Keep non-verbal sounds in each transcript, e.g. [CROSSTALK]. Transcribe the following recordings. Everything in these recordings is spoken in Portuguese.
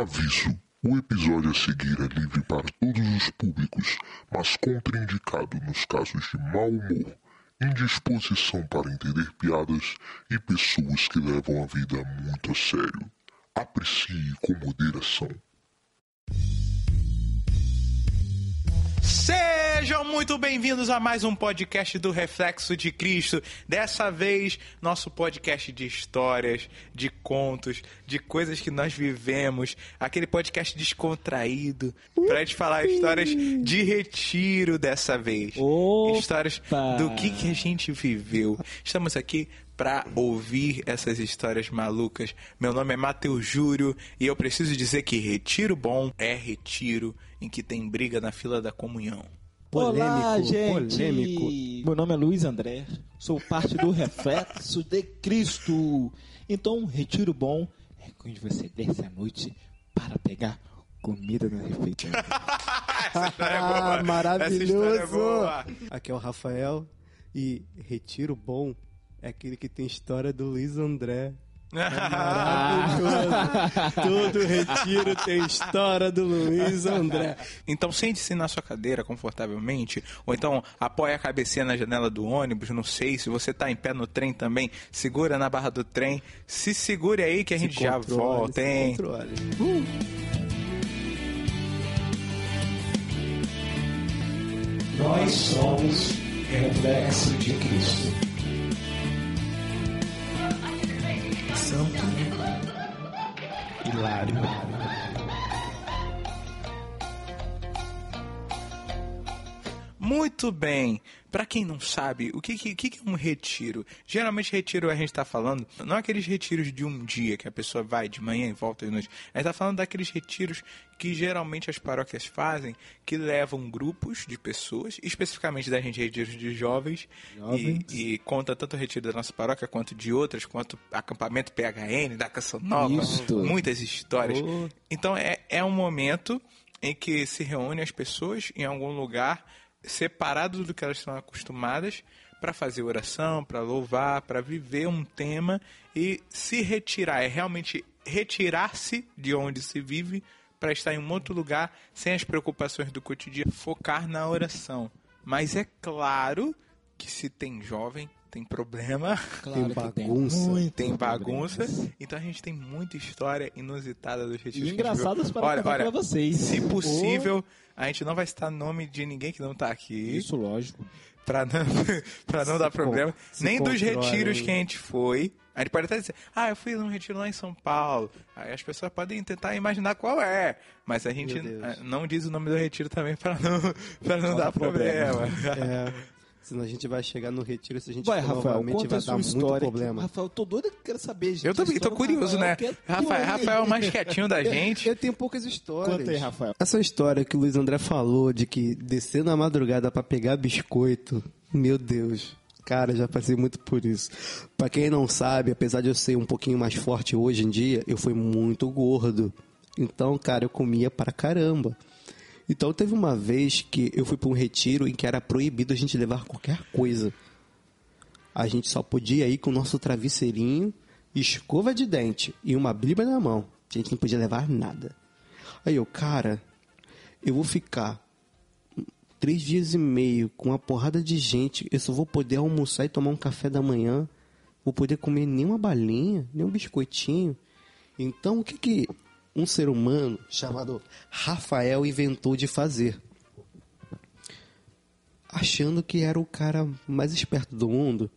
Aviso: o episódio a seguir é livre para todos os públicos, mas contraindicado nos casos de mau humor, indisposição para entender piadas e pessoas que levam a vida muito a sério. Aprecie com moderação. Sejam muito bem-vindos a mais um podcast do Reflexo de Cristo. Dessa vez, nosso podcast de histórias, de contos, de coisas que nós vivemos. Aquele podcast descontraído. Pra gente falar histórias de retiro dessa vez. Opa! Histórias do que, que a gente viveu. Estamos aqui para ouvir essas histórias malucas. Meu nome é Matheus Júlio e eu preciso dizer que retiro bom é retiro em que tem briga na fila da comunhão. Olá, gente! polêmico. Meu nome é Luiz André, sou parte do [LAUGHS] Reflexo de Cristo. Então, retiro bom é quando você desce à noite para pegar comida na. [LAUGHS] Essa história é boa. Ah, maravilhoso. Essa história é boa. Aqui é o Rafael e Retiro Bom é aquele que tem história do Luiz André. Maravilhoso. [LAUGHS] Todo retiro tem história do Luiz André. Então sente-se na sua cadeira confortavelmente, ou então apoia a cabecinha na janela do ônibus, não sei, se você tá em pé no trem também, segura na barra do trem, se segure aí que a gente já volta, hein? controle. Nós somos reflexo de Cristo. Santo Hilário. Muito bem. Pra quem não sabe, o que, que, que é um retiro? Geralmente, retiro a gente tá falando, não aqueles retiros de um dia que a pessoa vai de manhã e volta de noite. A gente tá falando daqueles retiros que geralmente as paróquias fazem, que levam grupos de pessoas, especificamente da gente, retiros de jovens, Jovens. E, e conta tanto o retiro da nossa paróquia quanto de outras, quanto acampamento PHN, da Canção Nova, Isto. muitas histórias. Oh. Então é, é um momento em que se reúnem as pessoas em algum lugar separado do que elas estão acostumadas para fazer oração, para louvar, para viver um tema e se retirar. É realmente retirar-se de onde se vive para estar em um outro lugar sem as preocupações do cotidiano, focar na oração. Mas é claro que se tem jovem, tem problema. [LAUGHS] Claro Tem que tem bagunça. muito Tem bagunça, problemas. então a gente tem muita história inusitada dos retiros. E engraçadas para olha, olha, pra vocês. Se possível, a gente não vai citar nome de ninguém que não tá aqui, Isso, lógico. pra não, [LAUGHS] pra não dar problema. Nem dos retiros hein? que a gente foi. A gente pode até dizer, ah, eu fui num retiro lá em São Paulo. Aí as pessoas podem tentar imaginar qual é. Mas a gente não diz o nome do retiro também pra não, [LAUGHS] pra não dar problema. É, senão a gente vai chegar no retiro, se a gente Vai, for Rafael, novamente, conta vai a sua dar muito história. problema. Rafael, eu tô doido que quero saber, gente. Eu também A tô curioso, né? Rafael, que é Rafael. Rafael é o mais quietinho da gente. Eu tenho poucas histórias. Conta aí, Rafael. Essa história que o Luiz André falou de que descer na madrugada pra pegar biscoito, meu Deus. Cara, já passei muito por isso. Pra quem não sabe, apesar de eu ser um pouquinho mais forte hoje em dia, eu fui muito gordo. Então, cara, eu comia para caramba. Então, teve uma vez que eu fui para um retiro em que era proibido a gente levar qualquer coisa. A gente só podia ir com o nosso travesseirinho, escova de dente e uma bíblia na mão. A gente não podia levar nada. Aí eu, cara, eu vou ficar três dias e meio com uma porrada de gente. Eu só vou poder almoçar e tomar um café da manhã. Vou poder comer nenhuma balinha, nem um biscoitinho. Então, o que que um ser humano chamado Rafael inventou de fazer? Achando que era o cara mais esperto do mundo,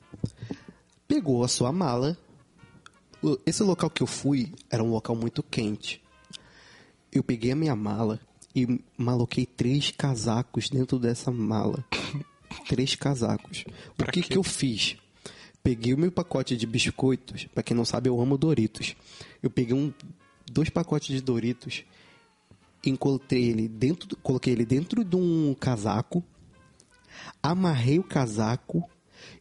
pegou a sua mala. Esse local que eu fui era um local muito quente. Eu peguei a minha mala e maloquei três casacos dentro dessa mala. [COUGHS] três casacos. O que, que eu fiz? Peguei o meu pacote de biscoitos. Pra quem não sabe, eu amo Doritos. Eu peguei um, dois pacotes de Doritos, encontrei ele dentro, coloquei ele dentro de um casaco, amarrei o casaco,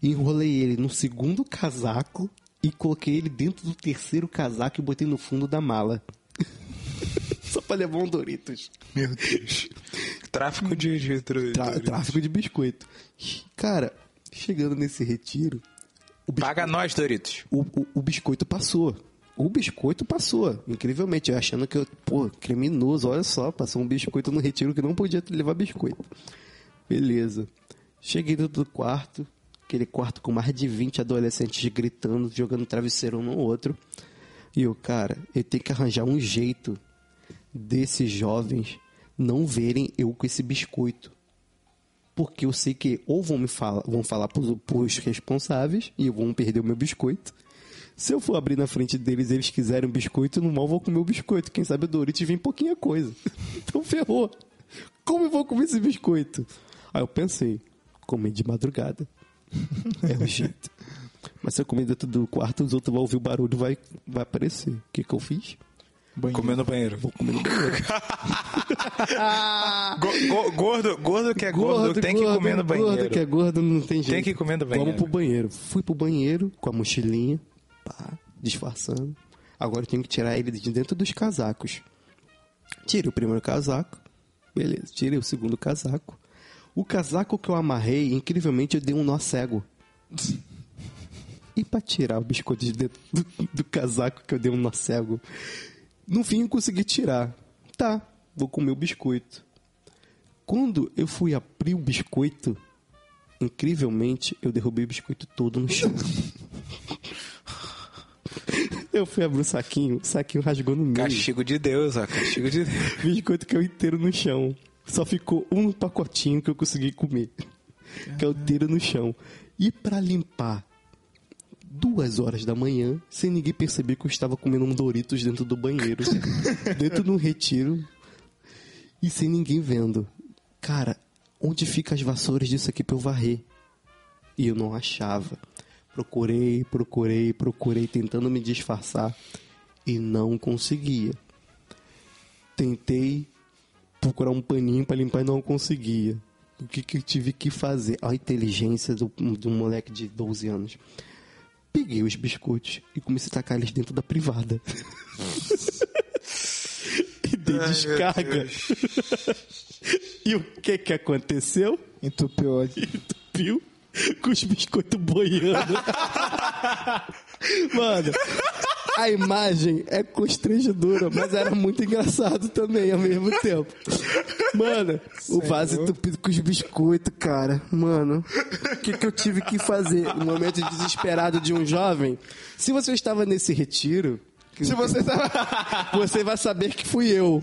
enrolei ele no segundo casaco e coloquei ele dentro do terceiro casaco e botei no fundo da mala. [LAUGHS] Só pra levar um Doritos. Meu Deus. Tráfico de, Tra- tráfico de biscoito. Cara, chegando nesse retiro, o, bisco- Paga nós, Doritos. o, o- o biscoito passou. O biscoito passou, incrivelmente, eu achando que eu, pô, criminoso, olha só, passou um biscoito no retiro que não podia levar biscoito. Beleza. Cheguei dentro do quarto, aquele quarto com mais de 20 adolescentes gritando, jogando travesseiro um no outro. E eu, cara, eu tenho que arranjar um jeito desses jovens não verem eu com esse biscoito. Porque eu sei que ou vão me falar, vão falar pros, pros responsáveis e vão perder o meu biscoito. Se eu for abrir na frente deles e eles quiserem um biscoito, no mal vou comer o biscoito. Quem sabe o Doritos vem pouquinha coisa. [LAUGHS] Então ferrou. Como eu vou comer esse biscoito? Aí eu pensei, comer de madrugada. É o jeito. Mas se eu comer dentro do quarto, os outros vão ouvir o barulho vai vai aparecer. O que, que eu fiz? Comer no banheiro. Vou comer no banheiro. [LAUGHS] Go- go- gordo, gordo que é gordo, tem que comer no banheiro. Gordo que é gordo não tem jeito. Tem que comer no banheiro. Vamos pro banheiro. Fui pro banheiro com a mochilinha, pá, disfarçando. Agora eu tenho que tirar ele de dentro dos casacos. Tirei o primeiro casaco. Beleza, tirei o segundo casaco. O casaco que eu amarrei, incrivelmente, eu dei um nó cego. E pra tirar o biscoito de dentro do, do casaco que eu dei um nó cego, no fim eu consegui tirar. Tá, vou comer o biscoito. Quando eu fui abrir o biscoito, incrivelmente, eu derrubei o biscoito todo no chão. [LAUGHS] eu fui abrir o saquinho, o saquinho rasgou no meio. Castigo de Deus, ó. Castigo de Deus. O biscoito caiu inteiro no chão. Só ficou um pacotinho que eu consegui comer. [LAUGHS] Caiu inteiro no chão. E pra limpar, duas horas da manhã, sem ninguém perceber que eu estava comendo um Doritos dentro do banheiro. [LAUGHS] dentro de um retiro. E sem ninguém vendo. Cara, onde ficam as vassouras disso aqui pra eu varrer? E eu não achava. Procurei, procurei, procurei, tentando me disfarçar. E não conseguia. Tentei procurar um paninho pra limpar e não conseguia. O que, que eu tive que fazer? A inteligência do, de um moleque de 12 anos. Peguei os biscoitos e comecei a tacar eles dentro da privada. [LAUGHS] e dei descarga. [LAUGHS] e o que que aconteceu? Entupiu. Entupiu com os biscoitos boiando. Mano, a imagem é constrangedora, mas era muito engraçado também ao mesmo tempo. Mano, o vaso entupido com os biscoitos, cara. Mano, o que, que eu tive que fazer no momento desesperado de um jovem? Se você estava nesse retiro. Se você tá... Você vai saber que fui eu,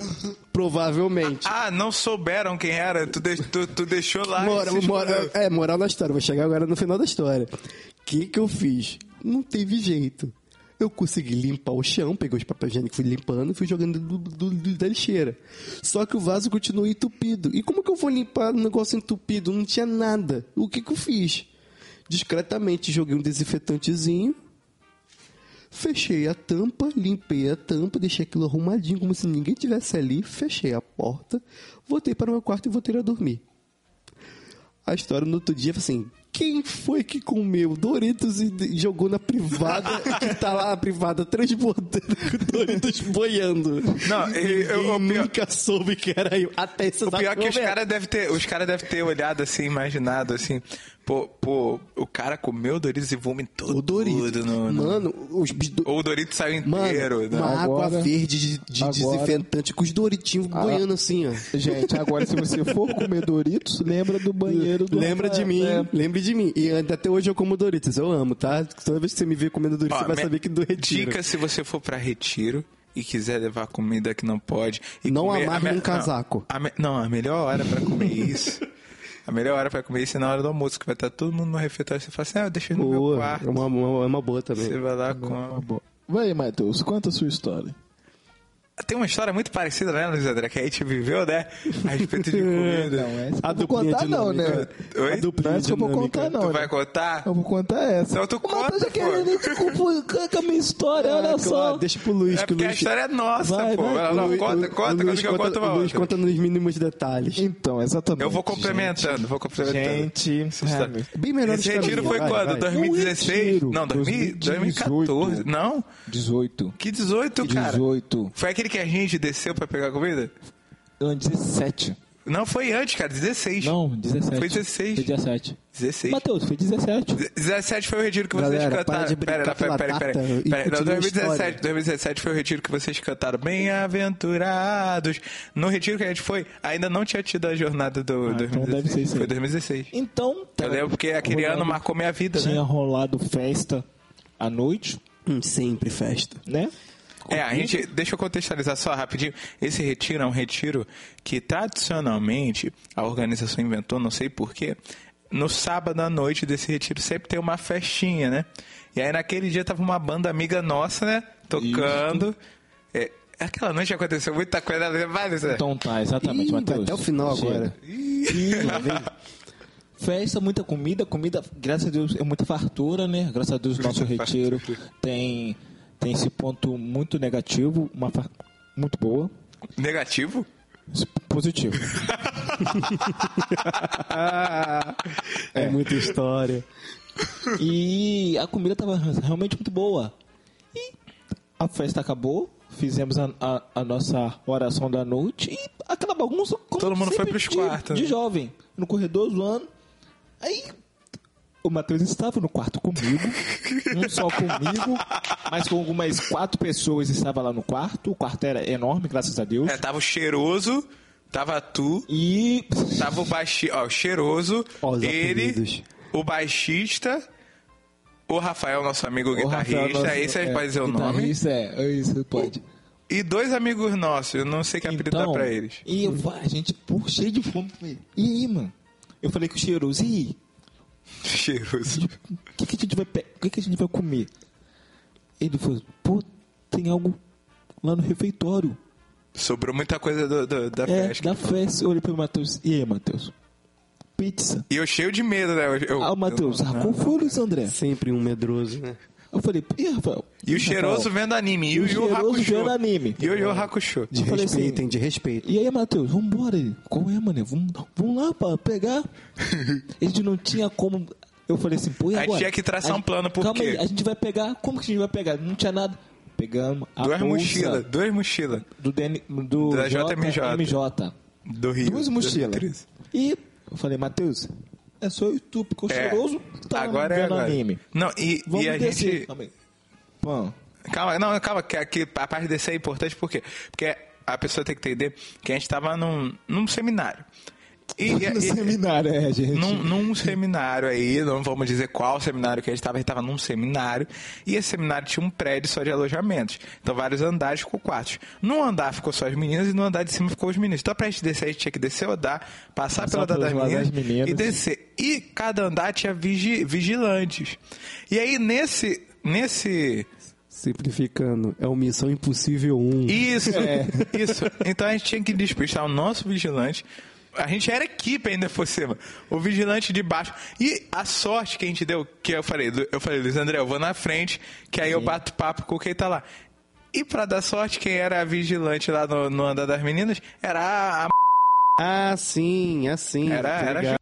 provavelmente. Ah, não souberam quem era. Tu, de- tu- tu deixou lá. Mora, mora- é, moral da história. Vou chegar agora no final da história. O que, que eu fiz? Não teve jeito. Eu consegui limpar o chão, peguei os papéis higiênicos, fui limpando e fui jogando do, do- do- da lixeira. Só que o vaso continuou entupido. E como que eu vou limpar um negócio entupido? Não tinha nada. O que, que eu fiz? Discretamente joguei um desinfetantezinho, fechei a tampa, limpei a tampa, deixei aquilo arrumadinho, como se ninguém tivesse ali, fechei a porta, voltei para o meu quarto e voltei a dormir. A história no outro dia foi assim: quem foi que comeu Doritos e jogou na privada [LAUGHS] que tá lá a privada transbordando [LAUGHS] com Doritos boiando? Não, eu- eu- o pior- nunca soube que era eu. Até esse O pior é que os caras devem ter, os cara deve ter olhado assim, imaginado assim, pô, pô, o cara comeu Doritos e vomitou O Doritos. tudo no, no- Mano, os Ou o Doritos saiu Mano, inteiro. né? uma água Agora- verde de, de agora- desinfetante com os Doritinhos boiando assim, ó. Gente, agora se você for comer Doritos, lembra do banheiro do Lembra de Rafael, mim, né? lembre de mim. E até hoje eu como Doritos, eu amo, tá? Toda vez que você me vê comendo Doritos, Ó, você vai saber que do retiro. Dica se você for pra retiro e quiser levar comida que não pode. e Não comer- amarre num casaco. Não a, me- não, a melhor hora pra comer isso. [LAUGHS] A melhor hora pra comer isso é na hora do almoço, que vai estar todo mundo no refeitório. Você fala assim, ah, eu deixei no meu Boa, quarto. é uma, uma- é uma boa também. Você vai lá Uma com. boa. Vai, Matheus, conta a sua história. Tem uma história muito parecida, né, Luiz André, que a gente viveu, né? A respeito de [LAUGHS] comida. Não, essa A eu vou contar não, né? Oi? A duplinha Não é essa que eu vou contar não, Tu né? vai contar? Eu vou contar essa. Então tu conta, querendo pô. confundir com [LAUGHS] a minha história, olha Ah, só. claro, deixa pro Luiz, É que o porque a Luiz... história é nossa, Vai, pô. vai. Não, Luiz- conta, conta, conta, Luiz que eu conto uma o Luiz conta nos mínimos detalhes. Então, exatamente. Eu vou complementando, vou complementando. Gente, é, Bem melhor Esse retiro foi vai, quando? vai. 2016? retiro, Não, 2000 2018. 2014. Não? 18. Que 18, cara? 18. Foi aquele que a gente desceu pra pegar comida? Não, 17. Não, foi antes, cara, 16. Não, 17. Foi 16. Foi 17. 16. Matheus, foi 17. 17 foi o retiro que vocês Galera, cantaram. pera, pera, pera, pera, pera. Não, continua a 2017, história. 2017 foi o retiro que vocês cantaram Bem-aventurados. No retiro que a gente foi, ainda não tinha tido a jornada do Ah, então 2016. deve ser isso. Foi 2016. Então, Eu lembro porque aquele ano marcou minha vida, tinha né? rolado festa à noite, Hum, sempre festa. né? É, a gente, deixa eu contextualizar só rapidinho. Esse retiro é um retiro que tradicionalmente a organização inventou, não sei porquê. No sábado à noite desse retiro sempre tem uma festinha, né? E aí naquele dia tava uma banda amiga nossa, né? Tocando. É, aquela noite aconteceu muita coisa. Vai, Luciano. Então tá, exatamente, Ih, Matheus. até o final Chega. agora. E festa, muita comida, comida, graças a Deus, é muita fartura, né? Graças a Deus, nosso retiro tem, tem esse ponto muito negativo, uma muito boa, Negativo? positivo. É, muita história. E a comida estava realmente muito boa. E a festa acabou, fizemos a, a- a nossa oração da noite e aquela bagunça. como Todo mundo foi pros de- quartos, De né? jovem, no corredor zoando. Aí o Matheus estava no quarto comigo, não só comigo, mas com algumas quatro pessoas estava lá no quarto. O quarto era enorme, graças a Deus. É, tava o cheiroso, tava tu, E tava o baixista, ó, cheiroso, Ó, ele, apelidos. o baixista, o Rafael, nosso amigo o guitarrista, Rafael, nosso- aí é, pode dizer o nome. guitarrista, É, é isso, pode. E dois amigos nossos, eu não sei que apelido dá pra eles. E eu, a gente, pô, cheio de fome. E aí, mano? Eu falei com o cheiroso, e aí? [LAUGHS] Cheiroso. O que, que a gente vai o que, que a gente vai comer? Ele falou, pô, tem algo lá no refeitório. Sobrou muita coisa do- do- da é, festa. da festa. Eu olhei pro Matheus, e aí, Matheus? Pizza. E eu cheio de medo, né? Eu- eu- Ah, o Matheus, eu- ah, qual foi, Luiz André? Sempre um medroso, né? Eu falei, e Rafael? E o cheiroso Rafael? vendo anime. E o E o Yu Hakusho. vendo anime. E o Yu Hakusho. De Eu falei assim, respeito, hein? De respeito. E aí, Matheus, vambora. Ele, Qual é, mané? Vamos, vamos lá pra pegar. [LAUGHS] a gente não tinha como. Eu falei assim, pô, e A gente agora? tinha que traçar um plano, por Calma quê? aí, a gente vai pegar. Como que a gente vai pegar? Não tinha nada. Pegamos a Duas mochilas. Duas mochilas. do, DN, do Da JMJ. JMJ. Do Rio. Duas mochilas. E eu falei, Matheus, é só eu e tu, porque o É. cheiroso tá Agora é agora. anime. Não, e, Vamos e a descer. gente... Calma aí. Pão. Calma, não, calma, que, que a parte desse é importante por quê? Porque a pessoa tem que entender que a gente tava num, num seminário. E, e- no e- seminário, é, gente. num, num seminário aí, não vamos dizer qual seminário que a gente estava, a gente estava num seminário, e esse seminário tinha um prédio só de alojamentos. Então, vários andares com quartos. Num andar ficou só as meninas e no andar de cima ficou os meninos. Então, pra gente descer, a gente tinha que descer o andar, passar, pelo andar das meninas, andares meninas. e descer. E cada andar tinha vigi- vigilantes. E aí, nesse. Nesse. Simplificando, é o Missão Impossível 1. Isso, [LAUGHS] isso. Então a gente tinha que despistar o nosso vigilante. A gente era equipe ainda por cima. O vigilante de baixo. E a sorte que a gente deu, que eu falei, eu falei, Luiz André, eu vou na frente, que aí eu bato papo com quem tá lá. E pra dar sorte, quem era a vigilante lá no, no andar das meninas era a. a Ah, sim, assim. era, era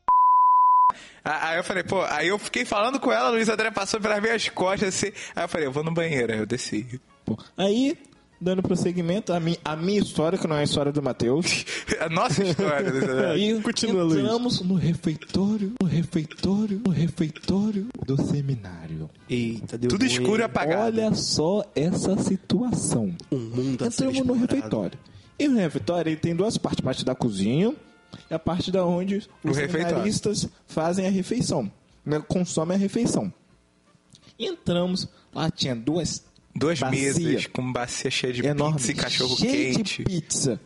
Aí eu falei, pô, aí eu fiquei falando com ela, o Luiz André passou pelas minhas costas assim. Aí eu falei, eu vou no banheiro, aí eu desci. Aí, dando prosseguimento, a minha, a minha história, que não é a história do Matheus. [LAUGHS] A nossa história, André. Aí [LAUGHS] Continua, Luiz. entramos no refeitório, no refeitório, no refeitório do seminário. Eita, deu Tudo ruim. escuro e apagado. Olha só essa situação. Um mundo Entramos no refeitório. E no refeitório ele tem duas partes, a parte da cozinha e a parte da onde O os refeitório. seminaristas fazem a refeição, né, consomem a refeição. E entramos, lá tinha duas Duas bacia mesas com bacia cheia de enormes, pizza e cachorro cheia quente. de pizza.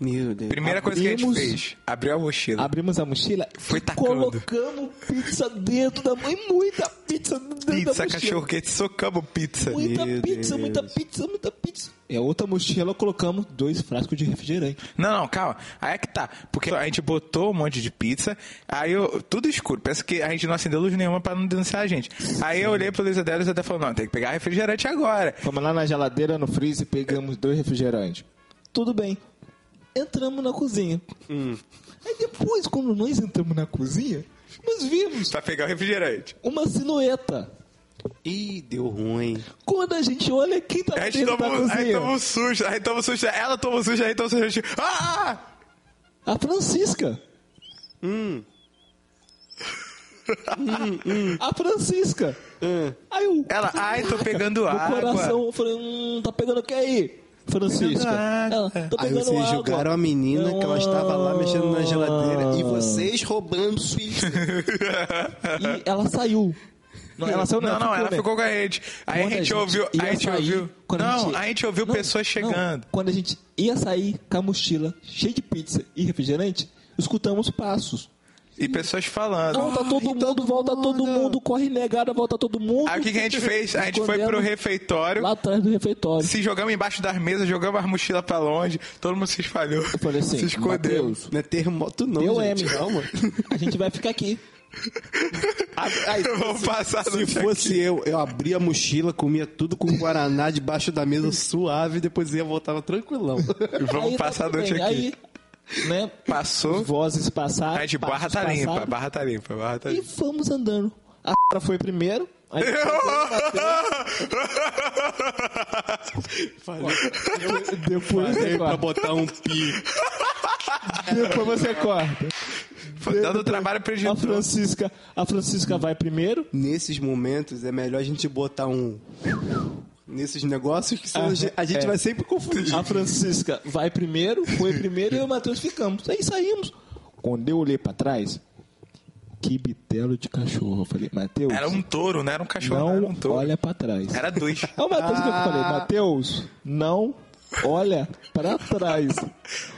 Meu Deus. Primeira coisa que a gente fez, abriu a mochila. Abrimos a mochila Foi e tacando. colocamos pizza dentro da mãe, muita pizza dentro da Pizza, mochila. cachorro quente, socamos pizza. Muita Meu pizza, Deus. muita pizza, muita pizza. E a outra mochila colocamos dois frascos de refrigerante. Não, não, calma. Aí é que tá. Porque a gente botou um monte de pizza, aí eu. Tudo escuro. Pensa que a gente não acendeu luz nenhuma pra não denunciar a gente. Aí eu olhei pro Luiz Adélio e Adélio falou: não, tem que pegar refrigerante agora. Fomos lá na geladeira, no freezer, pegamos dois refrigerantes. Tudo bem. Entramos na cozinha. Hum. Aí depois, quando nós entramos na cozinha, nós vimos Pra pegar o refrigerante. uma silhueta. Ih, deu ruim. Quando a gente olha, quem tá dentro da tomou, aí cozinha? tomou um susto, aí tomou um susto, ela tomou um susto, aí tomou um susto. Ah! A Francisca. A Francisca. Aí o, Ela, ai, tô pegando o água. coração, eu falei, hum, tá pegando o que aí? Francisca. Ela, tô Aí vocês água. julgaram a menina que ela estava lá mexendo na geladeira e vocês roubando pizza. E ela saiu. Não, ela saiu, Não, não, ela né? ficou com a gente. Aí Quando a gente ouviu. A gente sair, ouviu. Não, a gente ouviu Não, pessoas não, chegando. quando a gente ia sair com a mochila cheia de pizza e refrigerante, escutamos passos. E pessoas falando. Volta todo mundo, volta todo mundo, corre negada, volta todo mundo. Aí o que, que a gente fez? A gente foi pro refeitório, Lá atrás do refeitório. se jogamos embaixo das mesas, jogamos as mochilas pra longe, todo mundo se espalhou. Eu falei assim, se escondeu. Mateus, Não é terremoto não, deu gente. M, calma. A gente vai ficar aqui. [LAUGHS] Aí, Vamos passar se fosse eu, eu abria a mochila, comia tudo com Guaraná debaixo da mesa suave depois ia voltava tranquilão. Vamos Aí tá passar a noite aqui. Aí, né, Passou. vozes passaram. A gente barra tá limpa, passaram, barra tá limpa, barra tá E limpa. fomos andando. A cara [LAUGHS] foi primeiro. Aí [LAUGHS] depois você Falei pra corta. botar um pi. Depois você corta. Foi dando trabalho pro A editor. Francisca, a Francisca vai primeiro. Nesses momentos é melhor a gente botar um. Nesses negócios que Aham, a gente- a gente é. vai sempre confundir. A Francisca vai primeiro, foi primeiro e eu e o Matheus ficamos. Aí saímos. Quando eu olhei pra trás, que bitelo de cachorro. Eu falei, Matheus, Era um touro, não era um cachorro, não, era não um touro. olha pra trás. Era dois. É o Matheus que eu falei, Matheus, não olha pra trás.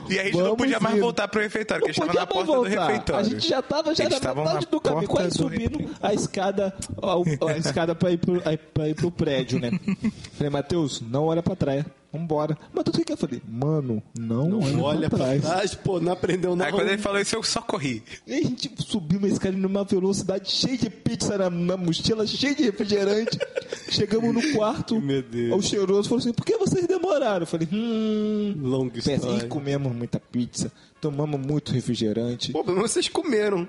E a gente não podia mais ir. voltar pro refeitório, porque Não eles estavam podia na porta do voltar. refeitório. A gente já tava já na metade do caminho, quase do subindo refeitório. a escada, a, a escada pra ir, pro, a- ir pro prédio, né? [LAUGHS] Falei, Matheus, não olha pra trás. Vambora. Matheus, o que eu falei? Mano, não, olha, Olha pra pra trás. trás, pô, não aprendeu nada. Aí quando ele falou isso, eu só corri. E a gente subiu uma escada numa velocidade cheia de pizza na, na mochila, cheia de refrigerante. [LAUGHS] Chegamos no quarto. Meu Deus. O cheiroso falou assim: por que vocês demoraram? Eu falei: hum. Longa Pensa, história. e comemos muita pizza, tomamos muito refrigerante. Pô, mas vocês comeram.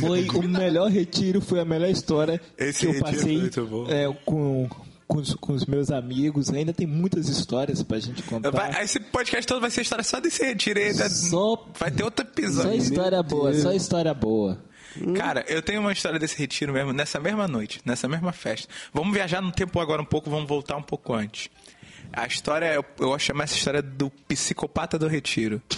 Foi [LAUGHS] o melhor retiro, foi a melhor história Esse que eu retiro passei foi muito bom. é, com, com, os, com os meus amigos. Ainda tem muitas histórias pra gente contar. Vai- esse podcast todo vai ser história só desse retiro aí. Só- Vai ter outro Só episódio. história boa, só história boa. Cara, eu tenho uma história desse retiro mesmo, nessa mesma noite, nessa mesma festa. Vamos viajar no tempo agora um pouco, vamos voltar um pouco antes. A história, eu, eu vou chamar essa história do psicopata do retiro. [LAUGHS]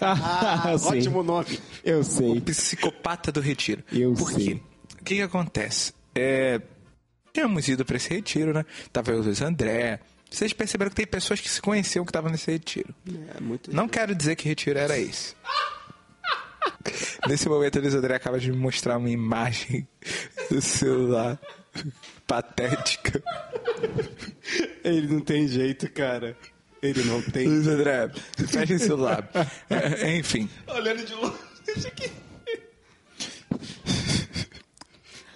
Ah, Sim. Ótimo nome. Eu sei. Psicopata do retiro. Eu Por sei. quê? O que que acontece? É, tínhamos ido pra esse retiro, né? Tava eu o Luiz André. Vocês perceberam que tem pessoas que se conheciam que estavam nesse retiro. É, muito Não quero dizer que retiro era esse. Nesse momento, o Luiz André acaba de me mostrar uma imagem do celular patética. Ele não tem jeito, cara. Ele não tem. Luiz André, fecha esse celular. É, enfim, Olhando de longe. Deixa aqui.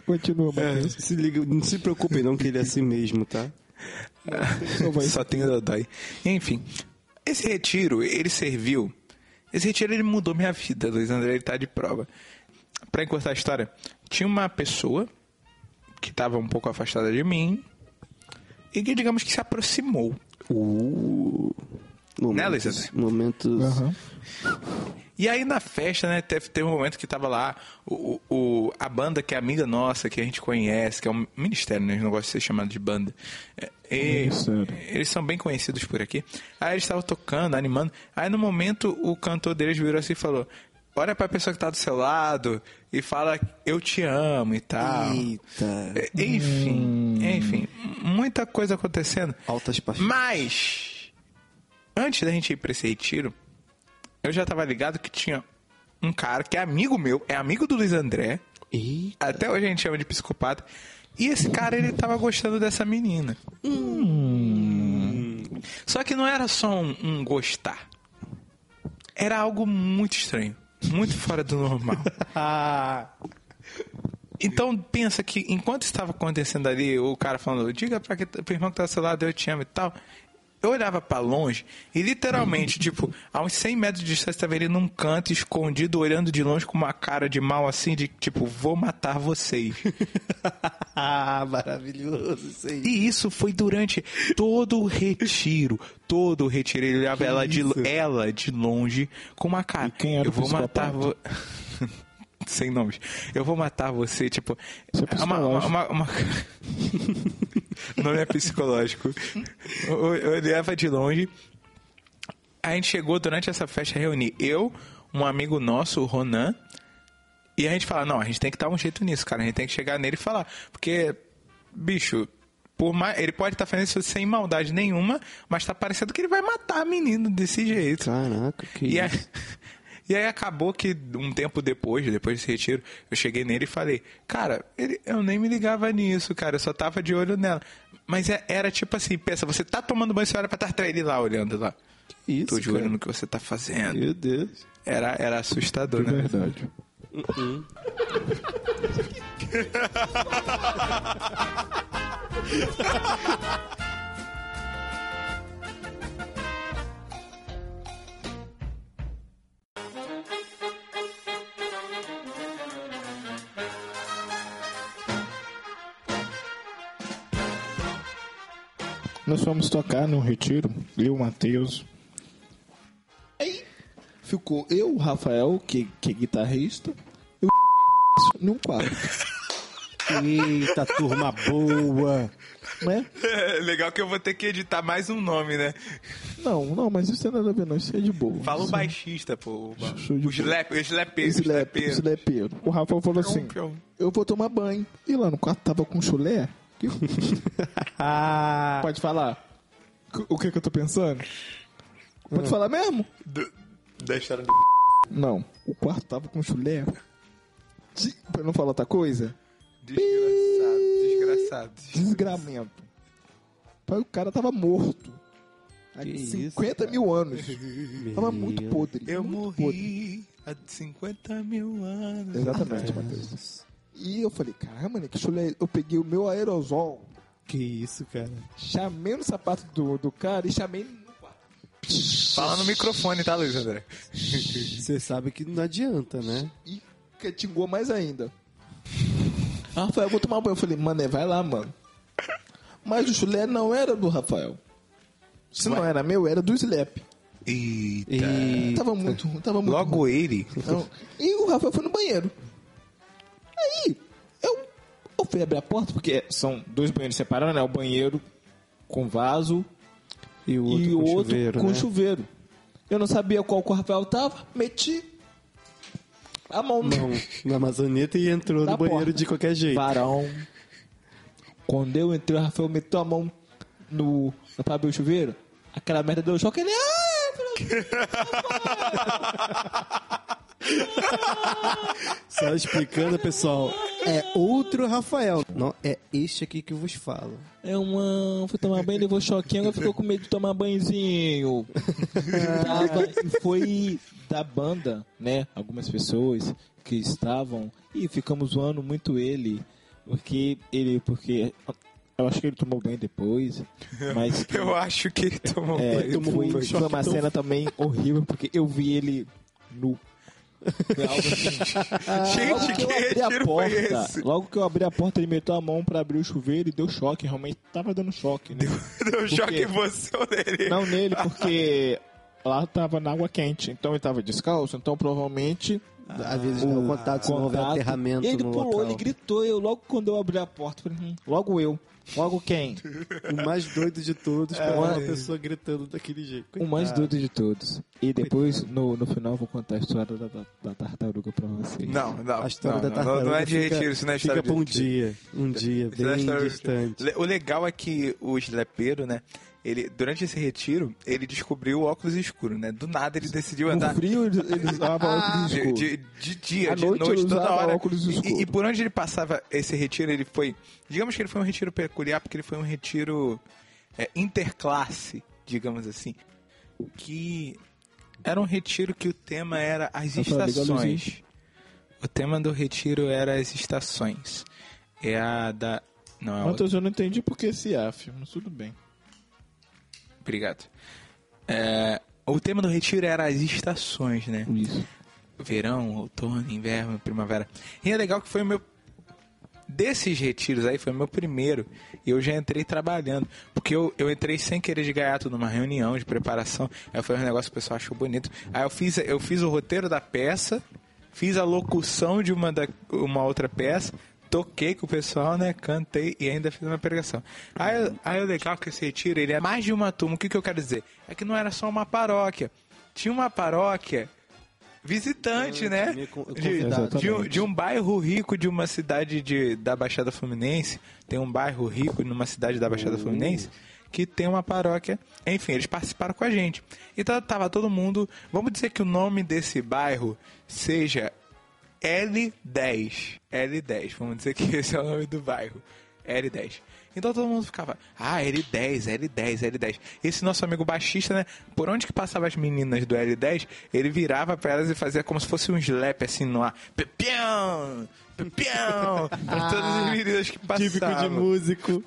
Continua, Matheus. Se liga, não se preocupem não que ele é assim mesmo, tá? só tem o Dodói. Enfim, esse retiro, ele serviu. Esse retiro, ele mudou minha vida. Luiz André, ele tá de prova. Pra encurtar a história, tinha uma pessoa que estava um pouco afastada de mim e que, digamos que se aproximou. Uh, momentos, André? momentos Aham. E aí na festa, né, teve, teve um momento que tava lá o, o, a banda que é amiga nossa, que a gente conhece, que é um ministério, né? A gente não gosta de ser chamado de banda. É, e Ministério. eles são bem conhecidos por aqui. Aí eles estavam tocando, animando. Aí no momento o cantor deles virou assim e falou: Olha pra pessoa que tá do seu lado e fala eu te amo e tal. Eita. É, Enfim, enfim, muita coisa acontecendo. Altas paixões. Mas, antes da gente ir pra esse retiro, eu já tava ligado que tinha um cara que é amigo meu, é amigo do Luiz André. Até hoje a gente chama de psicopata. E esse cara, ele tava gostando dessa menina. Só que não era só um, um gostar. Era algo muito estranho. Muito fora do normal. [LAUGHS] Então pensa que enquanto estava acontecendo ali, o cara falando, diga pra que pro irmão que tá do seu lado, eu te amo e tal. Eu olhava pra longe e literalmente, [LAUGHS] tipo, a uns 100 metros de distância, tava ele num canto, escondido, olhando de longe com uma cara de mal assim, de tipo, vou matar vocês. ah, [LAUGHS] maravilhoso isso aí. E isso foi durante todo o retiro. Todo o retiro. Ele olhava ela de, ela de longe com uma cara. E quem era Eu vou matar você. [LAUGHS] Sem nomes. Eu vou matar você, tipo. Isso é é uma, uma, psicológico. uma- uma- [LAUGHS] o nome é psicológico. Eu, olhava de longe. A gente chegou durante essa festa a reunir. Eu, um amigo nosso, o Ronan. E a gente fala, não, a gente tem que dar um jeito nisso, cara. A gente tem que chegar nele e falar. Porque, bicho, por mais, ele pode estar fazendo isso sem maldade nenhuma, mas tá parecendo que ele vai matar a menina desse jeito. Caraca, que E isso. [LAUGHS] e aí acabou que um tempo depois, depois desse retiro, eu cheguei nele e falei, cara, ele- eu nem me ligava nisso, cara, eu só tava de olho nela. Mas é- era tipo assim, pensa, você tá tomando banho, você olha pra trás, tá ele lá olhando lá. isso, Tô de cara. olho no que você tá fazendo. Meu Deus. Era, era assustador, É né? verdade. [LAUGHS] Nós fomos tocar no retiro, eu, o Matheus. Aí ficou eu, o Rafael, que, que é guitarrista, e o [LAUGHS] num quarto, Eita, turma boa. né? Legal que eu vou ter que editar mais um nome, né? Não, não, mas isso tem nada a ver, não. Isso é de boa. Fala o Isso- baixista, pô. Show de O slap, o slapeiro, o Slap. O Rafael falou assim: Pião, pião. Eu vou tomar banho. E lá no quarto tava com chulé. Que- Ah, [LAUGHS] Pode falar? O que que eu tô pensando? Pode falar mesmo? Do- Da história do... Não. O quarto tava com chulé. De- Pra não falar outra coisa? Desgraçado, desgraçado. Desgramento. Pai, O cara tava morto. Há Que 50 isso, mil anos. Tava muito Meu podre. Eu muito podre. morri há 50 mil anos. Exatamente, Matheus. E eu falei, caramba, mano, que chulé. Eu peguei o meu aerosol, Que isso, cara. chamei no sapato do, do cara e chamei no quarto. Fala no microfone, tá, Luiz André? [LAUGHS] Você sabe que não adianta, né? E catingou mais ainda. Ah, Rafael, eu vou tomar banho. Eu falei, mané, vai lá, mano. Mas o chulé não era do Rafael. Se não era meu, era do Slap. Eita. E Tava muito ruim, tava muito Logo ruim. ele. Não. E o Rafael foi no banheiro. Aí, eu, eu fui abrir a porta, porque são dois banheiros separados, né? O banheiro com vaso e o outro e com o outro chuveiro, com né? chuveiro. Eu não sabia qual que o Rafael tava, meti a mão no Mão [LAUGHS] na maçaneta e entrou no banheiro porta. de qualquer jeito. varão. Quando eu entrei, o Rafael meteu a mão no, pra abrir o chuveiro. Aquela merda deu choque. Ele. "Ah, [LAUGHS] [LAUGHS] Só explicando, pessoal. É outro Rafael. Não, é este aqui que vos falo. É uma. Fui tomar banho, levou choquinho, agora ficou com medo de tomar banhozinho. Tava, e foi da banda, né? Algumas pessoas que estavam. E ficamos zoando muito ele. Porque ele. Porque. Eu acho que ele tomou banho depois. Mas. que- [LAUGHS] Eu acho que ele tomou É, banho. foi, um foi choque uma tão- cena também horrível, porque eu vi ele nu. [LAUGHS] Gente, que que abri a porta, logo que eu abri a porta, ele meteu a mão pra abrir o chuveiro e deu choque. Realmente tava dando choque, né? Deu [LAUGHS] choque quê? em você ou nele? Não nele, porque lá tava na água quente, então ele tava descalço, então provavelmente Às vezes dá o contato, se não houver aterramento ele no pulou, local. ele gritou, eu logo quando eu abri a porta, falei, hum, logo eu. Logo quem? [LAUGHS] O mais doido de todos É. uma pessoa gritando daquele jeito. O mais Coitado. doido de todos. E depois, no, no final, eu vou contar a história da, da, da tartaruga pra vocês. Não, não. A história não, da não, tartaruga não é de fica, retiro, isso não é história fica pra um de retiro. dia. Um dia Isso não é bem distante. O legal é que o slepeiro, né? Ele, durante esse retiro, ele descobriu o óculos escuro, né? Do nada ele decidiu No andar. frio, ele, [LAUGHS] ele usava óculos De, escuros. de, de dia, À de noite noite, toda hora. óculos E- escuros. E, e por onde ele passava esse retiro, ele foi. Digamos que ele foi um retiro peculiar, porque ele foi um retiro é, interclasse, digamos assim. Que era um retiro que o tema era as a estações. O tema do retiro era as estações. É a da. Não, é. Matheus, eu não entendi por que esse AF, mas tudo bem. Obrigado. É, o tema do retiro era as estações, né? Isso. Verão, outono, inverno, primavera. E é legal que foi o meu. Desses retiros aí, foi o meu primeiro. E eu já entrei trabalhando. Porque eu, eu entrei sem querer de gaiato numa reunião de preparação. Aí foi um negócio que o pessoal achou bonito. Aí eu fiz, eu fiz o roteiro da peça, fiz a locução de uma, da, uma outra peça, toquei com o pessoal, né? Cantei e ainda fiz uma pregação. Aí, aí o legal que esse retiro, ele é mais de uma turma. O que, que eu quero dizer? É que não era só uma paróquia. Tinha uma paróquia visitante, né? De, de um, de um bairro rico de uma cidade de, da Baixada Fluminense. Tem um bairro rico numa cidade da Baixada Fluminense que tem uma paróquia. Enfim, eles participaram com a gente. Então tava todo mundo. Vamos dizer que o nome desse bairro seja L10. L10. Vamos dizer que [LAUGHS] esse é o nome do bairro. L10. Então todo mundo ficava, ah, L10, L10, L10. Esse nosso amigo baixista, né? Por onde que passava as meninas do L10, ele virava pra elas e fazia como se fosse um slap assim no ar. Pepião! Pepião! [LAUGHS] Pra todas as meninas que passavam. Típico de músico.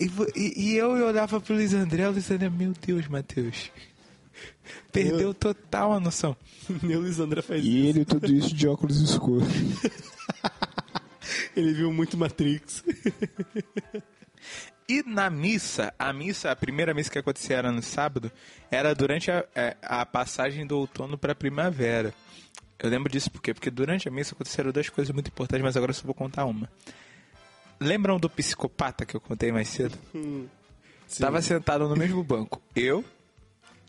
E, e- e eu olhava pro Luiz André, o Luiz André, meu Deus, Matheus. [LAUGHS] Perdeu total a noção. [LAUGHS] Meu Luiz André faz E ele tudo isso de óculos escuros. [LAUGHS] Ele viu muito Matrix. E na missa, a missa, a primeira missa que acontecia era no sábado, era durante a, é, a passagem do outono para a primavera. Eu lembro disso por quê? Porque durante a missa aconteceram duas coisas muito importantes, mas agora eu só vou contar uma. Lembram do psicopata que eu contei mais cedo? Estava sentado no mesmo banco. Eu,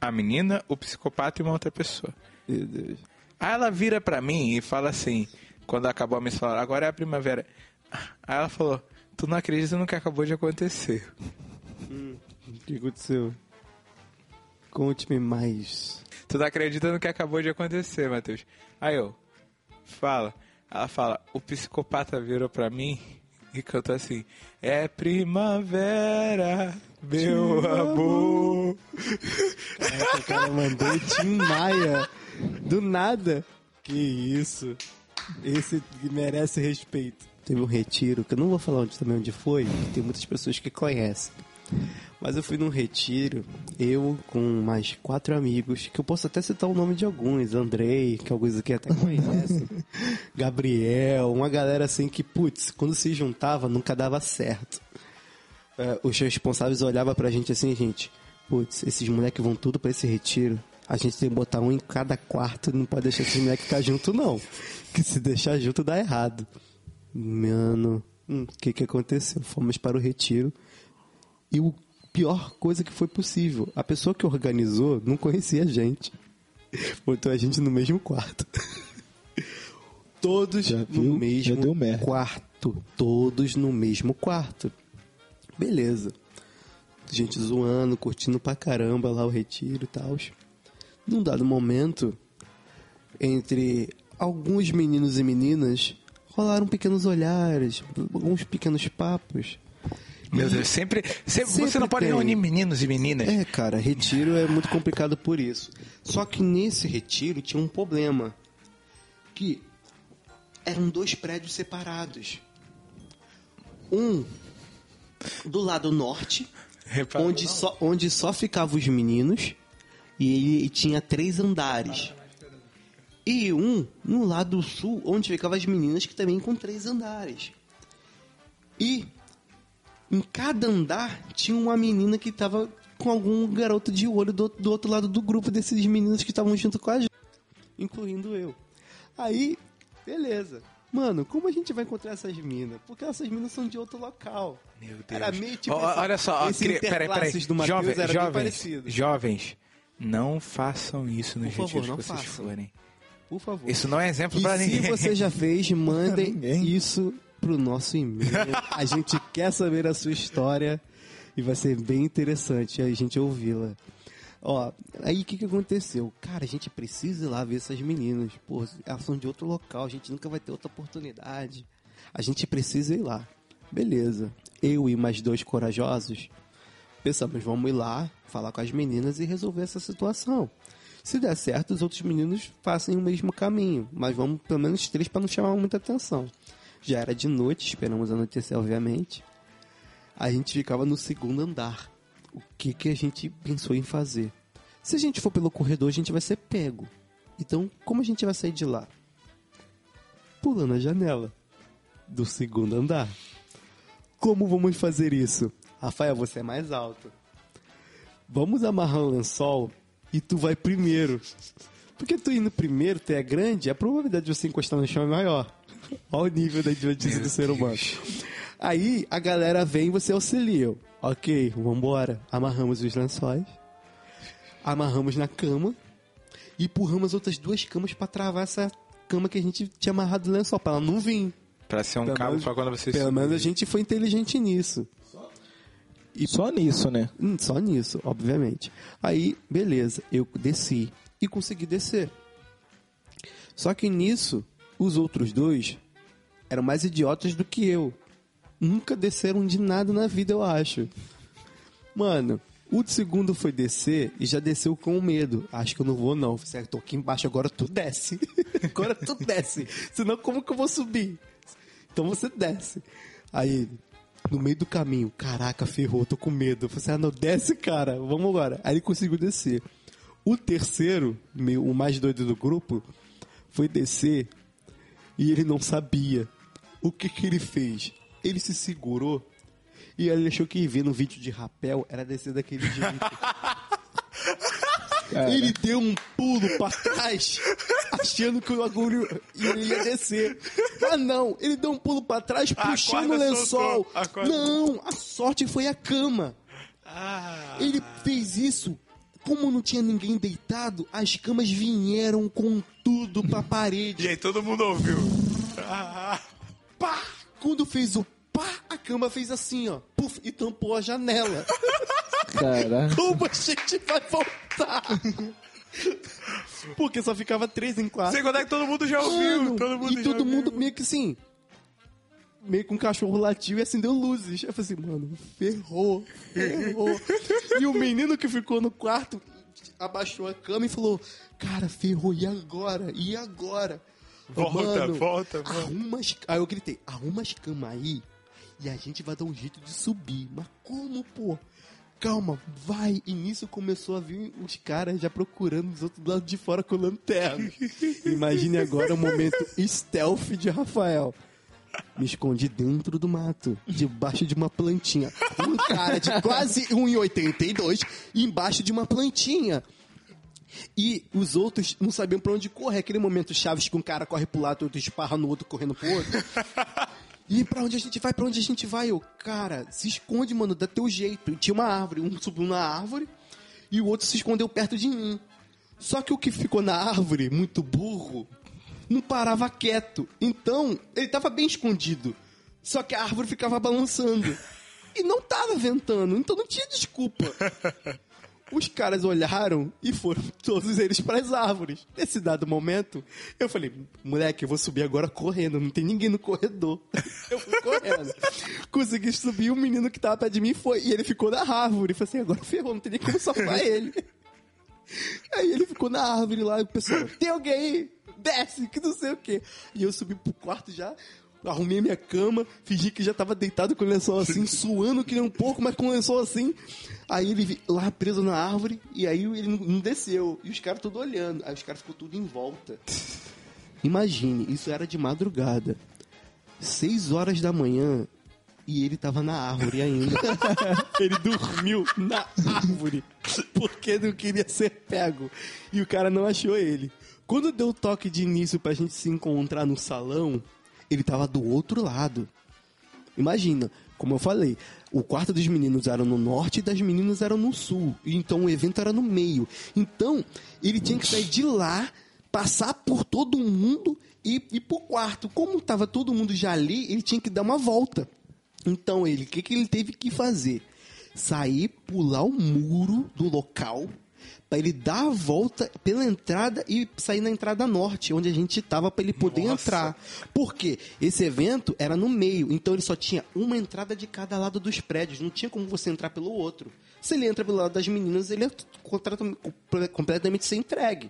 a menina, o psicopata e uma outra pessoa. Meu Deus. Aí ela vira pra mim e fala assim, quando acabou a fala, agora é a primavera. Aí ela falou, tu não acredita no que acabou de acontecer. O que aconteceu? Conte-me mais. Tu não acredita no que acabou de acontecer, Matheus. Aí eu, fala. Ela fala, o psicopata virou pra mim e cantou assim, é primavera, meu amor. [LAUGHS] Caraca, o cara mandou Tim Maia. Do nada. Que isso. Esse merece respeito. Teve um retiro, que eu não vou falar onde também onde foi, tem muitas pessoas que conhecem. Mas eu fui num retiro, eu com mais quatro amigos, que eu posso até citar o nome de alguns, Andrei, que alguns aqui até conhecem, [LAUGHS] Gabriel, uma galera assim que, putz, quando se juntava nunca dava certo. É, os responsáveis olhavam pra gente assim, gente, putz, esses moleques vão tudo pra esse retiro. A gente tem que botar um em cada quarto, não pode deixar esses moleques ficar junto não. Que se deixar junto dá errado. Mano, hum, o que que aconteceu? Fomos para o retiro e o pior coisa que foi possível, a pessoa que organizou não conhecia a gente. [LAUGHS] Botou a gente no mesmo quarto. [LAUGHS] Todos Já no viu? Mesmo quarto. Todos no mesmo quarto. Beleza. Gente zoando, curtindo pra caramba lá o retiro e tal. Num dado momento, entre alguns meninos e meninas, rolaram pequenos olhares, alguns pequenos papos. Meu Deus, sempre, sempre, Sempre você não pode tem. reunir meninos e meninas. É, cara, retiro é muito complicado por isso. Só que nesse retiro tinha um problema. Que eram dois prédios separados. Um do lado norte, Reparou, onde não? só, onde só ficavam os meninos, e ele tinha três andares. E um no lado sul, onde ficavam as meninas, que também com três andares. E em cada andar tinha uma menina que tava com algum garoto de olho do, do outro lado do grupo desses meninos que estavam junto com a gente, incluindo eu. Aí, beleza. Mano, como a gente vai encontrar essas minas? Porque essas minas são de outro local. Meu Deus. Era meio tipo esse- olha só, esse cri- peraí, peraí. do Matheus Jovem- era bem jovens, parecido. jovens, não façam isso nos retiros não que vocês façam. forem. Por favor. Isso não é exemplo E pra se ninguém. você já fez, [LAUGHS] mandem Ninguém. isso pro nosso e-mail. A gente [LAUGHS] quer saber a sua história e vai ser bem interessante a gente ouvi-la. Ó, aí o que, que aconteceu? Cara, a gente precisa ir lá ver essas meninas. Pô, elas são de outro local, a gente nunca vai ter outra oportunidade. A gente precisa ir lá. Beleza. Eu e mais dois corajosos pensamos, vamos ir lá, falar com as meninas e resolver essa situação. Se der certo, os outros meninos façam o mesmo caminho, mas vamos pelo menos três para não chamar muita atenção. Já era de noite, esperamos anoitecer, obviamente. A gente ficava no segundo andar, o que, que a gente pensou em fazer? Se a gente for pelo corredor, a gente vai ser pego. Então, como a gente vai sair de lá? Pulando a janela do segundo andar. Como vamos fazer isso? Rafael, você é mais alto. Vamos amarrar um lençol e tu vai primeiro. Porque tu indo primeiro, tu é grande, a probabilidade de você encostar no chão é maior. [LAUGHS] Olha o nível da idiotice do ser humano. Aí a galera vem e você auxilia. Ok, vambora. Amarramos os lençóis. Amarramos na cama. E empurramos as outras duas camas pra travar essa cama que a gente tinha amarrado no lençol, pra ela não vir. Pra ser um Pelo cabo menos- pra quando você Pelo subir. menos a gente foi inteligente nisso. E só nisso, né? Hum, Só nisso, obviamente. Aí, beleza, eu desci e consegui descer. Só que nisso, os outros dois eram mais idiotas do que eu. Nunca desceram de nada na vida, eu acho. Mano, o segundo foi descer e já desceu com medo. Acho que eu não vou, não. Certo, tô aqui embaixo, agora tu desce. [LAUGHS] agora tu desce. Senão, como que eu vou subir? Então você desce. Aí no meio do caminho, caraca, ferrou, tô com medo. Eu falei assim, ah, não, desce, cara, vamos agora. Aí ele conseguiu descer. O terceiro, o mais doido do grupo, foi descer e ele não sabia. O que que ele fez? Ele se segurou e ele achou que ver no vídeo de rapel era descer daquele jeito. [LAUGHS] Ele deu um pulo pra trás, achando que o bagulho ia descer. Mas não, ele deu um pulo pra trás, puxando o lençol. Não, a sorte foi a cama. Ah, Ele fez isso. Como não tinha ninguém deitado, as camas vieram com tudo pra [LAUGHS] parede. E aí todo mundo ouviu. Ah, [LAUGHS] Pá! Quando fez o pá, a cama fez assim, ó. Puf, e tampou a janela. [LAUGHS] Caraca. Como a gente vai voltar? Porque só ficava três em quatro. Sem contar que todo mundo já ouviu. Mano, todo mundo e já todo mundo ouviu. meio que assim. Meio que um cachorro latiu e acendeu luzes. Eu falei assim, mano, ferrou, ferrou. e o menino que ficou no quarto abaixou a cama e falou: Cara, ferrou, e agora? E agora? Volta, volta, volta. Arruma as... Aí eu gritei: Arruma as camas aí e a gente vai dar um jeito de subir. Mas como, pô? Calma, vai. E nisso começou a vir os caras já procurando os outros do lado de fora com lanterna. [LAUGHS] Imagine agora o momento stealth de Rafael. Me escondi dentro do mato, debaixo de uma plantinha. Um cara de quase 1,82 embaixo de uma plantinha. E os outros não sabiam pra onde correr. Aquele momento chaves que um cara corre pro lado, outro esparra no outro, correndo pro outro. E pra onde a gente vai? Pra onde a gente vai? Eu, cara, se esconde, mano, dá teu jeito. E tinha uma árvore, um subiu na árvore e o outro se escondeu perto de mim. Só que o que ficou na árvore, muito burro, não parava quieto. Então, ele tava bem escondido. Só que a árvore ficava balançando. E não tava ventando, então não tinha desculpa. [LAUGHS] Os caras olharam e foram todos eles para as árvores. Nesse dado momento, eu falei, moleque, eu vou subir agora correndo, não tem ninguém no corredor. Eu fui correndo. [LAUGHS] Consegui subir, o menino que tava perto de mim foi, e ele ficou na árvore. Eu falei assim, agora ferrou, não tem nem como safar ele. [LAUGHS] Aí ele ficou na árvore lá, e o pessoal, tem alguém aí? Desce, que não sei o quê. E eu subi pro quarto já, arrumei minha cama, fingi que já tava deitado com o lençol assim, [LAUGHS] suando que nem um pouco, mas com o lençol assim. Aí ele lá preso na árvore, e aí ele não- não desceu. E os caras tudo olhando. Aí os caras ficou tudo em volta. Imagine, isso era de madrugada. Seis horas da manhã, e ele tava na árvore ainda. [LAUGHS] ele dormiu na árvore, porque não queria ser pego. E o cara não achou ele. Quando deu o toque de início pra gente se encontrar no salão, ele tava do outro lado. Imagina, como eu falei, o quarto dos meninos era no norte e das meninas eram no sul. Então o evento era no meio. Então, ele tinha que sair de lá, passar por todo mundo e ir pro quarto. Como tava todo mundo já ali, ele tinha que dar uma volta. Então ele, o que, que ele teve que fazer? Sair, pular o muro do local para ele dar a volta pela entrada e sair na entrada norte, onde a gente estava para ele poder Nossa. entrar. Porque esse evento era no meio, então ele só tinha uma entrada de cada lado dos prédios, não tinha como você entrar pelo outro. Se ele entra pelo lado das meninas, ele é completamente sem entregue.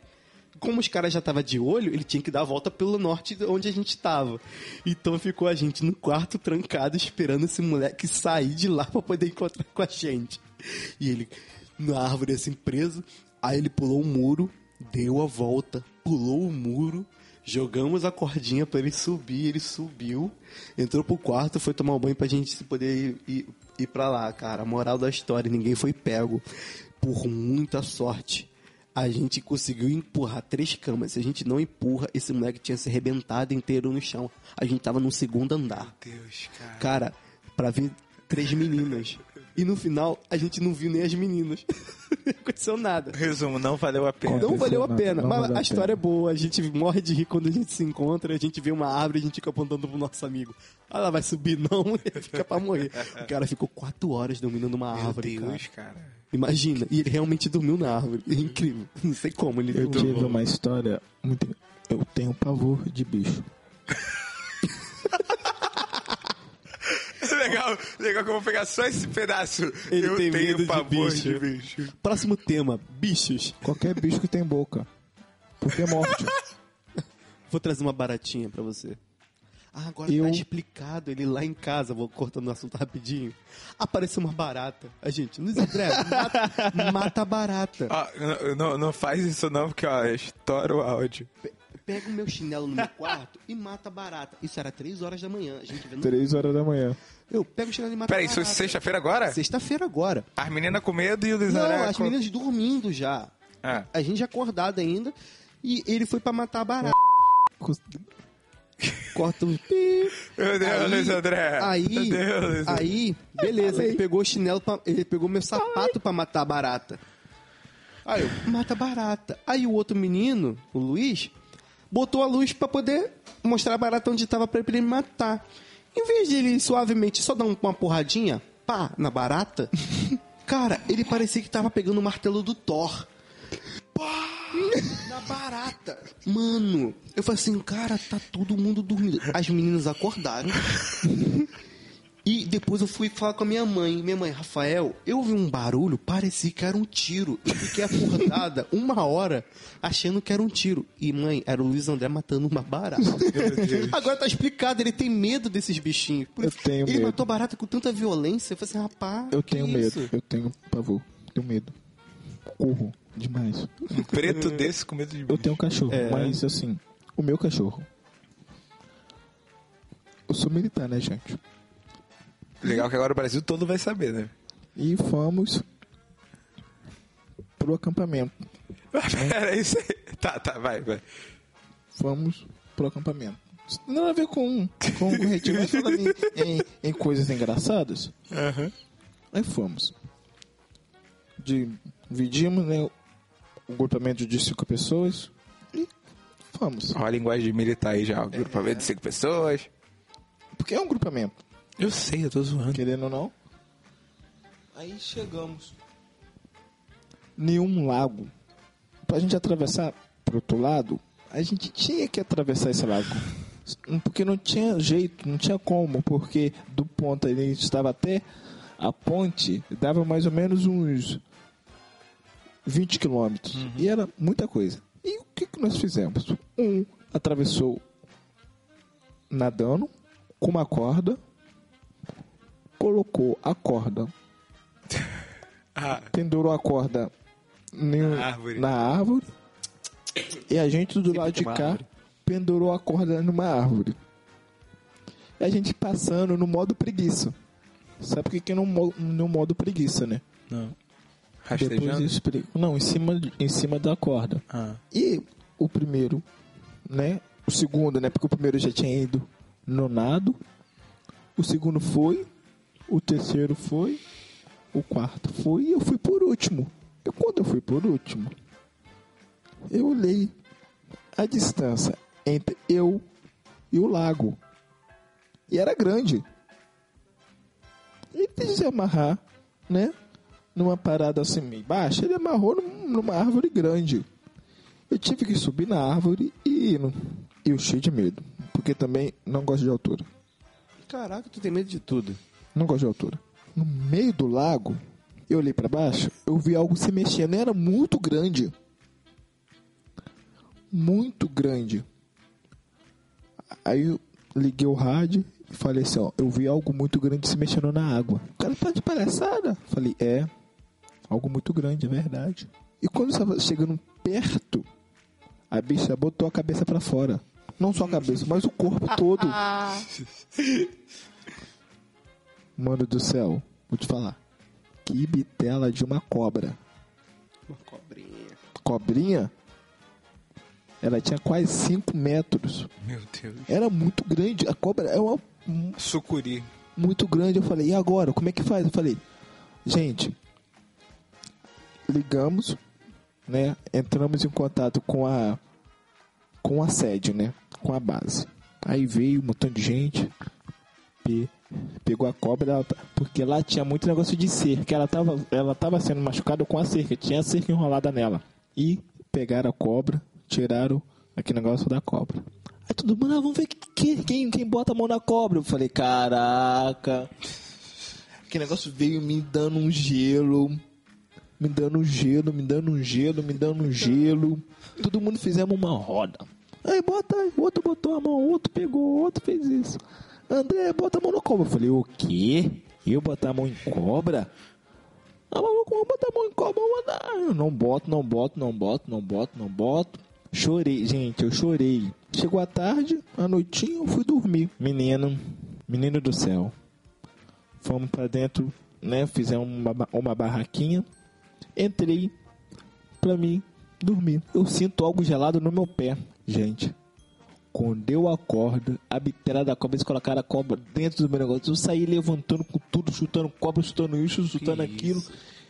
Como os caras já estavam de olho, ele tinha que dar a volta pelo norte de onde a gente estava. Então ficou a gente no quarto trancado esperando esse moleque sair de lá para poder encontrar com a gente. E ele na árvore assim preso. Aí ele pulou um muro, deu a volta, pulou o muro. Jogamos a cordinha pra ele subir, ele subiu, entrou pro quarto, foi tomar um banho pra gente poder ir, ir, ir pra lá, cara. A moral da história, ninguém foi pego. Por muita sorte, a gente conseguiu empurrar três camas. Se a gente não empurra, esse moleque tinha se arrebentado inteiro no chão. A gente tava no segundo andar. Deus, cara. Cara, pra ver três meninas. E no final, a gente não viu nem as meninas. [LAUGHS] não aconteceu nada. Resumo, não valeu a pena. Não valeu a não, pena, não mas valeu a a história é boa. A gente morre de rir quando a gente se encontra, a gente vê uma árvore e a gente fica apontando pro nosso amigo. Ah, ela vai subir, não, [LAUGHS] ele fica pra morrer. O cara ficou quatro horas dominando uma Meu árvore, Deus, cara. cara. Imagina, e ele realmente dormiu na árvore. É incrível. [LAUGHS] Não sei como ele Eu dormiu. tive uma história muito. Eu tenho pavor de bicho. Legal, legal que eu vou pegar só esse pedaço. Ele eu tem tenho medo de pavor bicho. de bicho. Próximo tema, bichos. Qualquer bicho que tem boca. Porque é morte. Vou trazer uma baratinha pra você. Ah, agora Eu- tá explicado. Ele lá em casa, vou cortando o assunto rapidinho. Apareceu uma barata. A gente, Luiz André, mata, [LAUGHS] mata a barata. Ó, n- não, não faz isso não, porque ó, estoura o áudio. Pe- Pega o meu chinelo no meu quarto e mata a barata. Isso era três horas da manhã. A gente vendo. Três horas da manhã. Eu pego o chinelo e mato Peraí, a isso é barata. sexta-feira agora? Sexta-feira agora. As meninas com medo e o Luiz Não, André as com- meninas dormindo já. Ah. A gente acordado ainda. E ele foi pra matar a barata. Corta o pi. Meu Deus, Luiz André. Aí, Meu Deus, Luiz André. aí, beleza, ele pegou o chinelo, pra, ele pegou meu sapato pra matar a barata. Aí eu, mata a barata. Aí o outro menino, o Luiz, botou a luz pra poder mostrar a barata onde tava pra ele matar. Em vez de ele suavemente só dar um- uma porradinha, pá, na barata, [LAUGHS] cara, ele parecia que tava pegando o martelo do Thor. Pá, na barata. Mano, eu falei assim, cara, tá todo mundo dormindo. As meninas acordaram. [LAUGHS] E depois eu fui falar com a minha mãe. Minha mãe, Rafael, eu ouvi um barulho, parecia que era um tiro. Eu fiquei acordada [LAUGHS] uma hora achando que era um tiro. E, mãe, era o Luiz André matando uma barata. Agora tá explicado, ele tem medo desses bichinhos. Por- Eu tenho ele medo. matou barata com tanta violência. Eu falei assim, rapaz. Eu que tenho isso? medo. Eu tenho pavor. Tenho medo. Corro demais. Um preto desse com medo de bicho. Eu tenho um cachorro, É. mas assim, o meu cachorro. Eu sou militar, né, gente? Legal que agora o Brasil todo vai saber, né? E fomos pro acampamento. [LAUGHS] Pera, isso aí. Tá, tá, vai, vai. Fomos pro acampamento. Isso não tem nada a ver com, com o retiro, mas falando em, em, em coisas engraçadas. Aí fomos. Dividimos né, o grupamento de cinco pessoas e fomos. Olha a linguagem de militar aí já. Grupamento de cinco pessoas. Porque é um grupamento. Eu sei, eu tô zoando. querendo ou não. Aí chegamos em um lago. Pra gente atravessar pro outro lado, a gente tinha que atravessar esse lago. Porque não tinha jeito, não tinha como, porque do ponto onde a gente estava até a ponte, dava mais ou menos uns 20 quilômetros. E era muita coisa. E o que, que nós fizemos? Um atravessou nadando com uma corda, colocou a corda, [LAUGHS] Ah, pendurou a corda em Na árvore. na árvore, e a gente do lado de cá árvore. pendurou a corda numa árvore. E a gente passando no modo preguiça. Sabe o que que no, no modo preguiça, né? não. Depois eu Rastejando? explico. Não, em cima, em cima da corda. Ah. E o primeiro, né? O segundo, né? Porque o primeiro já tinha ido no nado. O segundo foi. O terceiro foi. O quarto foi. E eu fui por último. E quando eu fui por último, eu olhei a distância entre eu e o lago. E era grande. E quis amarrar, né? Numa parada assim meio baixa, ele amarrou num- numa árvore grande. Eu tive que subir na árvore e ir. eu cheio de medo. Porque também não gosto de altura. Caraca, tu tem medo de tudo. Não gosto de altura. No meio do lago, eu olhei pra baixo, eu vi algo se mexendo. Era muito grande. Muito grande. Aí eu liguei o rádio e falei assim, ó, eu vi algo muito grande se mexendo na água. O cara tá de palhaçada. Falei, é. Algo muito grande, é verdade. E quando estava chegando perto, a bicha botou a cabeça pra fora. Não só a cabeça, mas o corpo todo. [LAUGHS] Mano do céu, vou te falar. Que bitela de uma cobra. Uma cobrinha. Cobrinha? Ela tinha quase 5 metros. Meu Deus. Era muito grande. A cobra é uma Sucuri. muito grande. Eu falei, e agora? Como é que faz? Eu falei, gente, ligamos, né? Entramos em contato com a com a sede, né? Com a base. Aí veio um montão de gente, pe- pegou a cobra, ela tá- porque lá tinha muito negócio de cerca. Ela tava, ela tava sendo machucada com a cerca, tinha a cerca enrolada nela. E pegaram a cobra, tiraram aquele negócio da cobra. Aí todo mundo, ah, vamos ver quem, quem, quem bota a mão na cobra. Eu falei, caraca. Aquele negócio veio me dando um gelo. Me dando um gelo, me dando um gelo, me dando um gelo. Todo mundo fizemos uma roda. Aí bota aí, outro botou a mão, outro pegou, outro fez isso. André, bota a mão na cobra. Eu falei, o quê? Eu botar a mão em cobra? Ah, eu vou botar a mão em cobra, vou botar. Eu não boto, não boto, não boto, não boto, não boto. Chorei, gente, eu chorei. Chegou a tarde, à noitinha, eu fui dormir. Menino, menino do céu. Fomos pra dentro, né? Fizemos uma, uma barraquinha. Entrei pra mim dormir. Eu sinto algo gelado no meu pé, gente. Quando eu acordo, a bitela da cobra, eles colocaram a cobra dentro do meu negócio. Eu saí levantando com tudo, chutando cobra, chutando isso, chutando aquilo.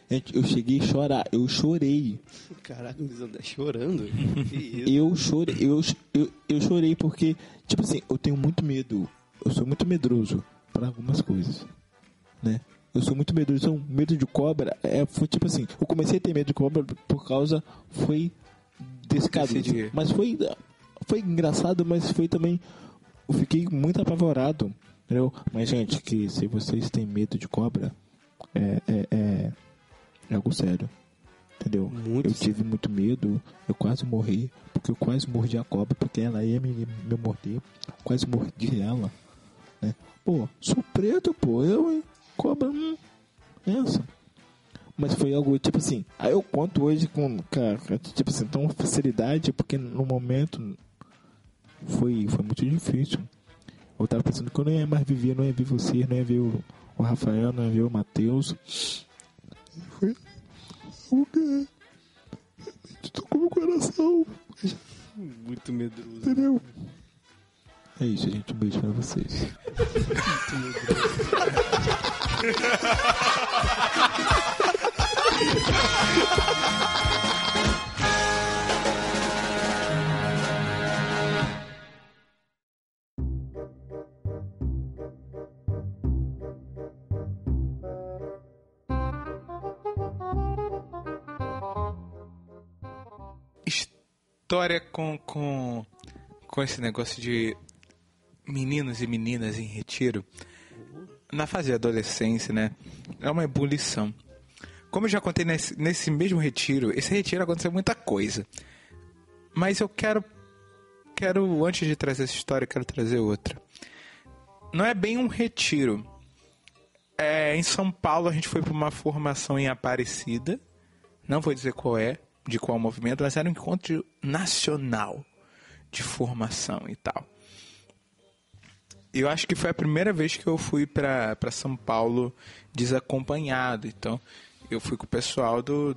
Gente, eu cheguei a chorar, eu chorei. Caraca, o André chorando. Que isso? Eu chorei, eu, eu, eu chorei porque, tipo assim, eu tenho muito medo. Eu sou muito medroso para algumas coisas, né? Eu sou muito medroso. Então, medo de cobra é, foi tipo assim. Eu comecei a ter medo de cobra por causa foi desse caso. Mas foi, foi engraçado, mas foi também. Eu fiquei muito apavorado, entendeu? Mas gente, que se vocês têm medo de cobra, é, é, é, é algo sério. Entendeu? Muito eu tive muito medo, eu quase morri, porque eu quase mordi a cobra, porque ela ia me, me morder, quase mordi ela, né? Pô, sou preto, pô, eu, hein? Cobra, hum, essa. Mas foi algo, tipo assim, aí eu conto hoje com, cara, tipo assim, tão facilidade, porque no momento foi, foi muito difícil. Eu tava pensando que eu não ia mais viver, não ia ver você, não ia ver o, o Rafael, não ia ver o Matheus. Foi o quê? Tocou meu coração, Muito medroso. entendeu? É isso, gente. Um beijo pra vocês. [LAUGHS] História com, com, com esse negócio de meninos e meninas em retiro. Na fase de adolescência, né? É uma ebulição. Como eu já contei nesse, nesse mesmo retiro, esse retiro aconteceu muita coisa. Mas eu quero, quero, antes de trazer essa história, quero trazer outra. Não é bem um retiro. É, em São Paulo a gente foi para uma formação em Aparecida. Não vou dizer qual é, de qual movimento, mas era um encontro nacional de formação e tal. Eu acho que foi a primeira vez que eu fui para São Paulo desacompanhado. Então, eu fui com o pessoal do,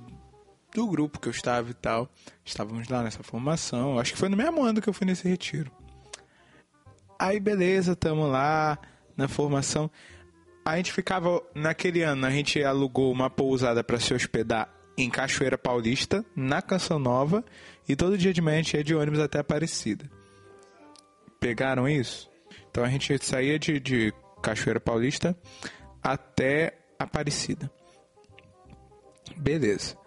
do grupo que eu estava e tal. Estávamos lá nessa formação. Acho que foi no mesmo ano que eu fui nesse retiro. Aí, beleza, tamo lá na formação. A gente ficava, naquele ano, a gente alugou uma pousada para se hospedar em Cachoeira Paulista, na Canção Nova, e todo dia de manhã a gente ia de ônibus até Aparecida. Pegaram isso? Então a gente saía de, de Cachoeira Paulista até Aparecida. Beleza.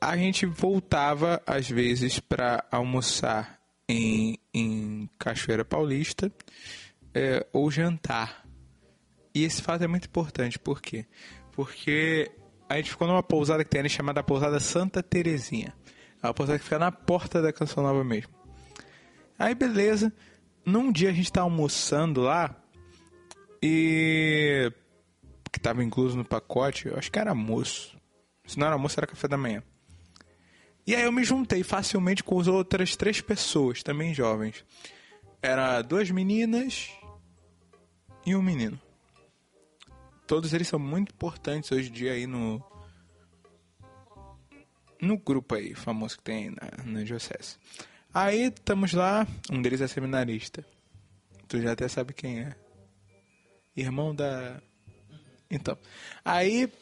A gente voltava às vezes para almoçar em, em Cachoeira Paulista é, ou jantar. E esse fato é muito importante, por quê? Porque a gente ficou numa pousada que tem ali chamada Pousada Santa Terezinha. É uma pousada que fica na porta da Canção Nova mesmo. Aí beleza, num dia a gente tá almoçando lá e que tava incluso no pacote, eu acho que era almoço, Se não era almoço, era café da manhã. E aí eu me juntei facilmente com as outras três pessoas, também jovens. Era duas meninas e um menino. Todos eles são muito importantes hoje em dia aí no. No grupo aí, famoso que tem na, na Diocese. Aí estamos lá, um deles é seminarista. Tu já até sabe quem é. Irmão da. Então. Aí,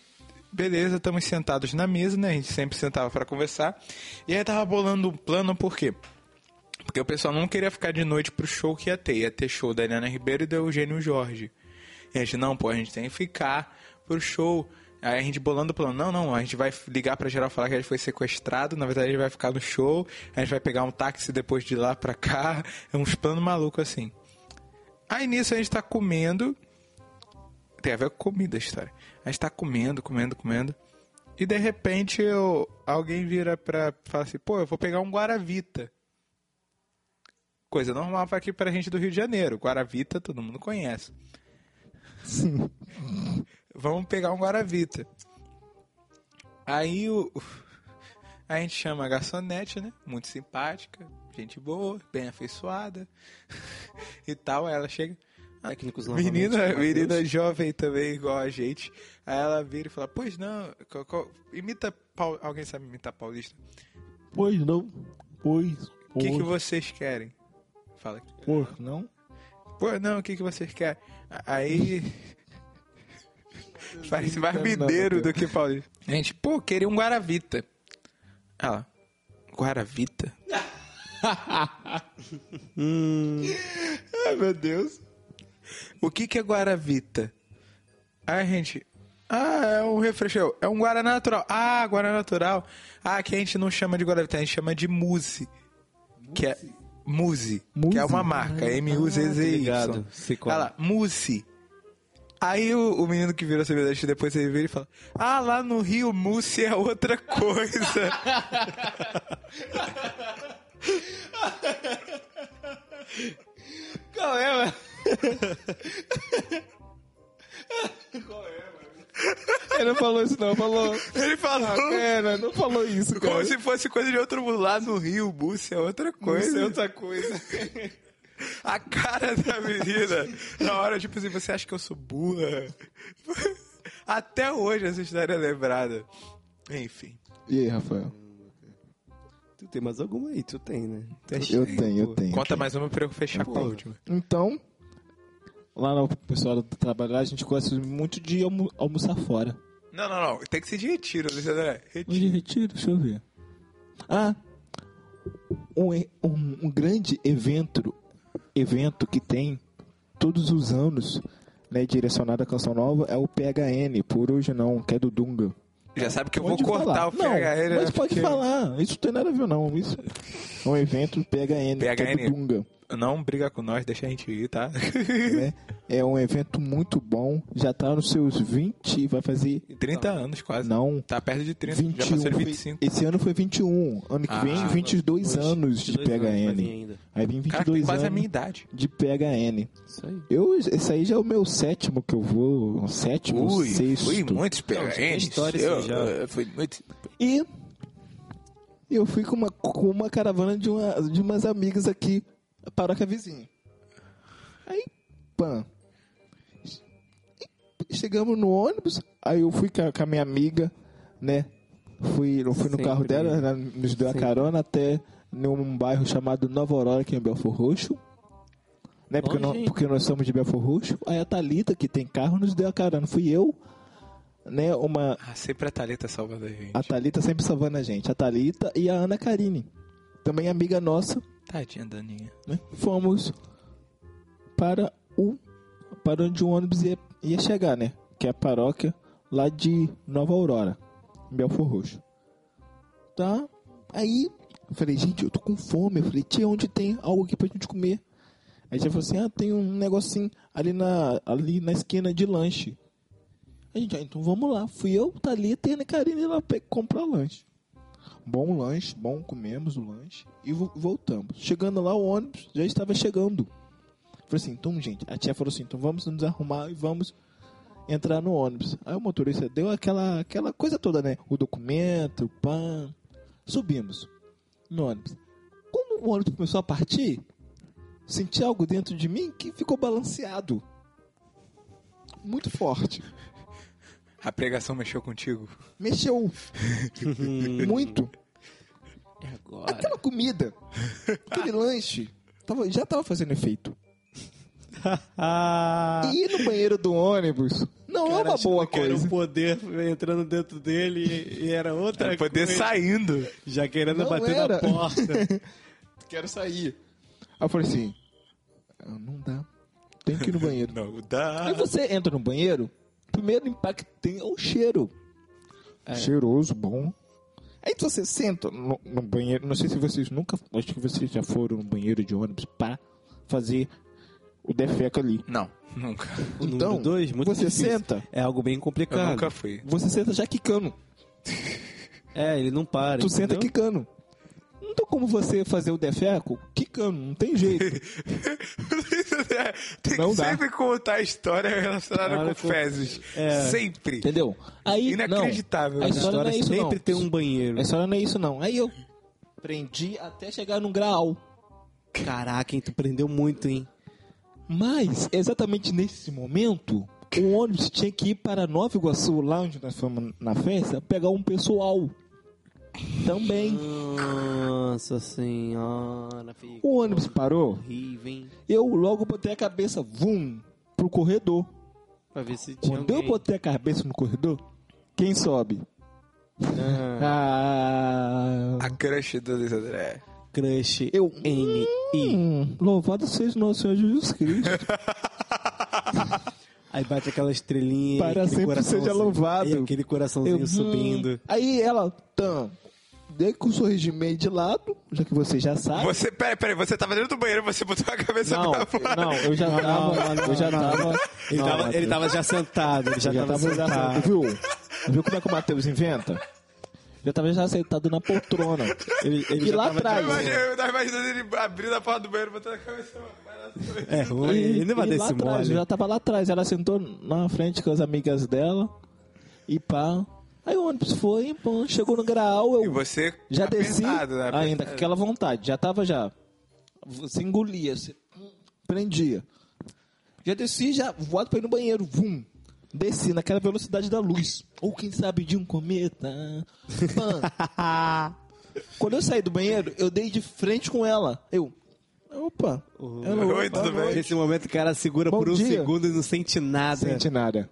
beleza, estamos sentados na mesa, né? A gente sempre sentava para conversar. E aí tava bolando um plano, por quê? Porque o pessoal não queria ficar de noite pro show que ia ter. Ia ter show da Helena Ribeiro e do Eugênio Jorge. E a gente, não, pô, a gente tem que ficar pro show. Aí a gente bolando o plano, não, não, a gente vai ligar pra geral falar que a gente foi sequestrado, na verdade a gente vai ficar no show, a gente vai pegar um táxi depois de lá pra cá, é uns planos malucos assim. Aí nisso a gente tá comendo, tem a ver com comida a história, a gente tá comendo, comendo, comendo, e de repente eu, alguém vira pra falar assim, pô, eu vou pegar um Guaravita. Coisa normal aqui pra gente do Rio de Janeiro, Guaravita todo mundo conhece. Vamos pegar um Guaravita. Aí o. A gente chama a garçonete, né? Muito simpática, gente boa, bem afeiçoada e tal. Aí ela chega. Técnicos menina, menina jovem também, igual a gente. Aí ela vira e fala: Pois não, co- co- imita. Pau- Alguém sabe imitar paulista? Pois não. Pois. O que, que vocês querem? Fala aqui. Pois não. Pô, não, o que, que vocês querem? Aí. [LAUGHS] Parece mais mineiro do que paulista. Gente, pô, queria um Guaravita. Ela, Guaravita? [LAUGHS] Ai, meu Deus. O que, que é Guaravita? Aí a gente. Ah, é um refresco. É um Guaraná natural. Ah, Guaraná natural. Ah, que a gente não chama de Guaravita, a gente chama de Muse. Que é. Muse. Que é Muse? uma marca. Ah, M-U-Z-Z-Y. qual é. Ela, Muse. Aí o, o menino que virou semelhante depois ele vira e fala: Ah, lá no Rio, mousse é outra coisa. [LAUGHS] Qual é, mano? [LAUGHS] Ele não falou isso, não. Falou. Ele falou Cara, não falou isso, cara. como se fosse coisa de outro. Lá no Rio, mousse é outra coisa. Isso é outra coisa. [LAUGHS] A cara da menina, na hora, tipo assim, você acha que eu sou burra? [LAUGHS] Até hoje essa história é lembrada. Enfim. E aí, Rafael? Tu tem mais alguma aí? Tu tem, né? Tu é Eu cheio, tenho, eu tenho. Conta mais uma pra eu fechar com a última. Então, lá no pessoal do trabalho, lá, a gente gosta muito de almo- almoçar fora. Não, não, não. Tem que ser de retiro, Luiz André. Retiro. Onde retiro? Deixa eu ver. Ah, um, um, um grande evento, evento que tem todos os anos, né, direcionado à Canção Nova, é o PHN, por hoje não, que é do Dunga. Já sabe que eu Pode vou cortar falar. o PHN. Não, mas né, pode porque falar, isso não tem nada a ver não, isso é um evento PHN, que é PHN. do Dunga. Não briga com nós, deixa a gente ir, tá? [LAUGHS] né? É um evento muito bom, já tá nos seus 20, vai fazer 30 anos quase. Não. Tá perto de 30, 21. já passou de foi- 25. esse ano foi 21. Ano que Ah, vem, 22 Hoje, anos de 22 anos vai vir PHN. ainda. Aí vem Cara, tem 22 quase a anos minha idade. de PHN. Isso aí. Eu, esse aí já é o meu sétimo que eu vou. Sétimo, Ui, sexto. fui muitos PHN. história eu, já. eu fui muito... E eu fui com uma, com uma caravana de, uma, de umas amigas aqui, paróquia vizinha. Aí, pã. Chegamos no ônibus, aí eu fui com a, a minha amiga, né? Fui, eu fui no Sempre. carro dela, ela nos deu a Sempre. carona até num bairro chamado Nova Aurora, aqui em Belfor Roxo. Né? Porque, hein? porque nós somos de Belfor Roxo. Aí a Thalita, que tem carro, nos deu a carona. Fui eu, né? Uma, Ah, sempre a Thalita salvando a gente. a Thalita sempre salvando a gente. A Thalita e a Ana Karine. Também amiga nossa, Tadinha, Daninha. né? Fomos para o para onde o ônibus ia, ia chegar, né? Que é a paróquia lá de Nova Aurora, em Belfor Roxo. Tá? Aí eu falei, gente, eu tô com fome. Eu falei, tia, onde tem algo aqui pra gente comer? Aí tia falou assim, ah, tem um negocinho ali na, ali na esquina de lanche. A gente, ah, então vamos lá. Fui eu, Thalita e a Karine lá comprar lanche. Bom lanche, bom, comemos o lanche e vo- voltamos. Chegando lá, o ônibus já estava chegando. Falei assim, então, gente, a tia falou assim, então vamos nos arrumar e vamos entrar no ônibus. Aí o motorista deu aquela, aquela coisa toda, né? O documento, o pan. Subimos no ônibus. Quando o ônibus começou a partir, senti algo dentro de mim que ficou balanceado. Muito forte. A pregação mexeu contigo? Mexeu. [LAUGHS] Muito. É agora. Aquela comida, aquele lanche, tava- já tava fazendo efeito. [LAUGHS] E ir no banheiro do ônibus não é uma boa que era coisa. um poder entrando dentro dele e, e era outra Pra poder coisa. saindo. Já querendo Não bater era. na porta. [LAUGHS] Quero sair. Aí eu falei assim: "Ah, não dá. Tem que ir no banheiro. Não dá. Aí você entra no banheiro, primeiro impacto que tem é o cheiro. Cheiroso, bom. Aí você senta no, no banheiro, não sei se vocês nunca, acho que vocês já foram no banheiro de ônibus para fazer o defeco ali. Não, nunca. Então, dois, muito você difícil. senta. É algo bem Eu complicado. nunca fui. Você senta já quicando. É, ele não para. Tu senta entendeu? quicando. Não tem como você fazer o defeco quicando, não tem jeito. [LAUGHS] [LAUGHS] Tem Não que dá. sempre contar a história relacionada Olha, com com- fezes. É. Sempre. Entendeu? Aí, Inacreditável. Não, a A história não é isso, sempre não. tem um banheiro. A história não é isso, não. Aí eu prendi até chegar no grau. Caraca, hein, tu prendeu muito, hein? Mas, exatamente nesse momento, o ônibus tinha que ir para Nova Iguaçu, lá onde nós fomos na festa, pegar um pessoal. Também. Nossa senhora, O ônibus parou, horrível, hein? eu logo botei a cabeça, vum, pro corredor. Pra ver se tinha Quando eu alguém. botei a cabeça no corredor, quem sobe? Ah, A crush do Luiz André. Crush eu. N.I. Hum, louvado seja nosso Senhor Jesus Cristo. [LAUGHS] Aí bate aquela estrelinha. Para aquele sempre seja louvado. Aquele coraçãozinho Eu, subindo. hum. Aí ela, tam, dei com o sorriso meio de lado, já que você já sabe. Você, peraí, peraí, você tava dentro do banheiro, você botou a cabeça Não, pra fora. não, eu já tava, eu já tava. Ele, Não, tava, ele tava já sentado, ele já, já tava, tava sentado. viu? Viu como é que o Matheus inventa? Já tava já sentado na poltrona. Ele, ele E já lá tava atrás, Eu imagino- Eu tava imaginando ele abrindo a porta do banheiro, botando a cabeça É ruim, ele não vai e dar lá esse atrás, mole. eu já tava lá atrás. Ela sentou na frente com as amigas dela. E pá. Aí o ônibus foi, pô, chegou no grau, E eu você já desci apertado, né? ainda com aquela vontade. Já tava já. Você engolia, você prendia. Já desci, já voado pra ir no banheiro. Vum. Desci naquela velocidade da luz. Ou quem sabe de um cometa. [LAUGHS] Quando eu saí do banheiro, eu dei de frente com ela. Eu. Opa. Ela, Oi, opa, tudo bem? Nesse momento o cara segura Bom por um dia. segundo e não sente nada. Sente nada.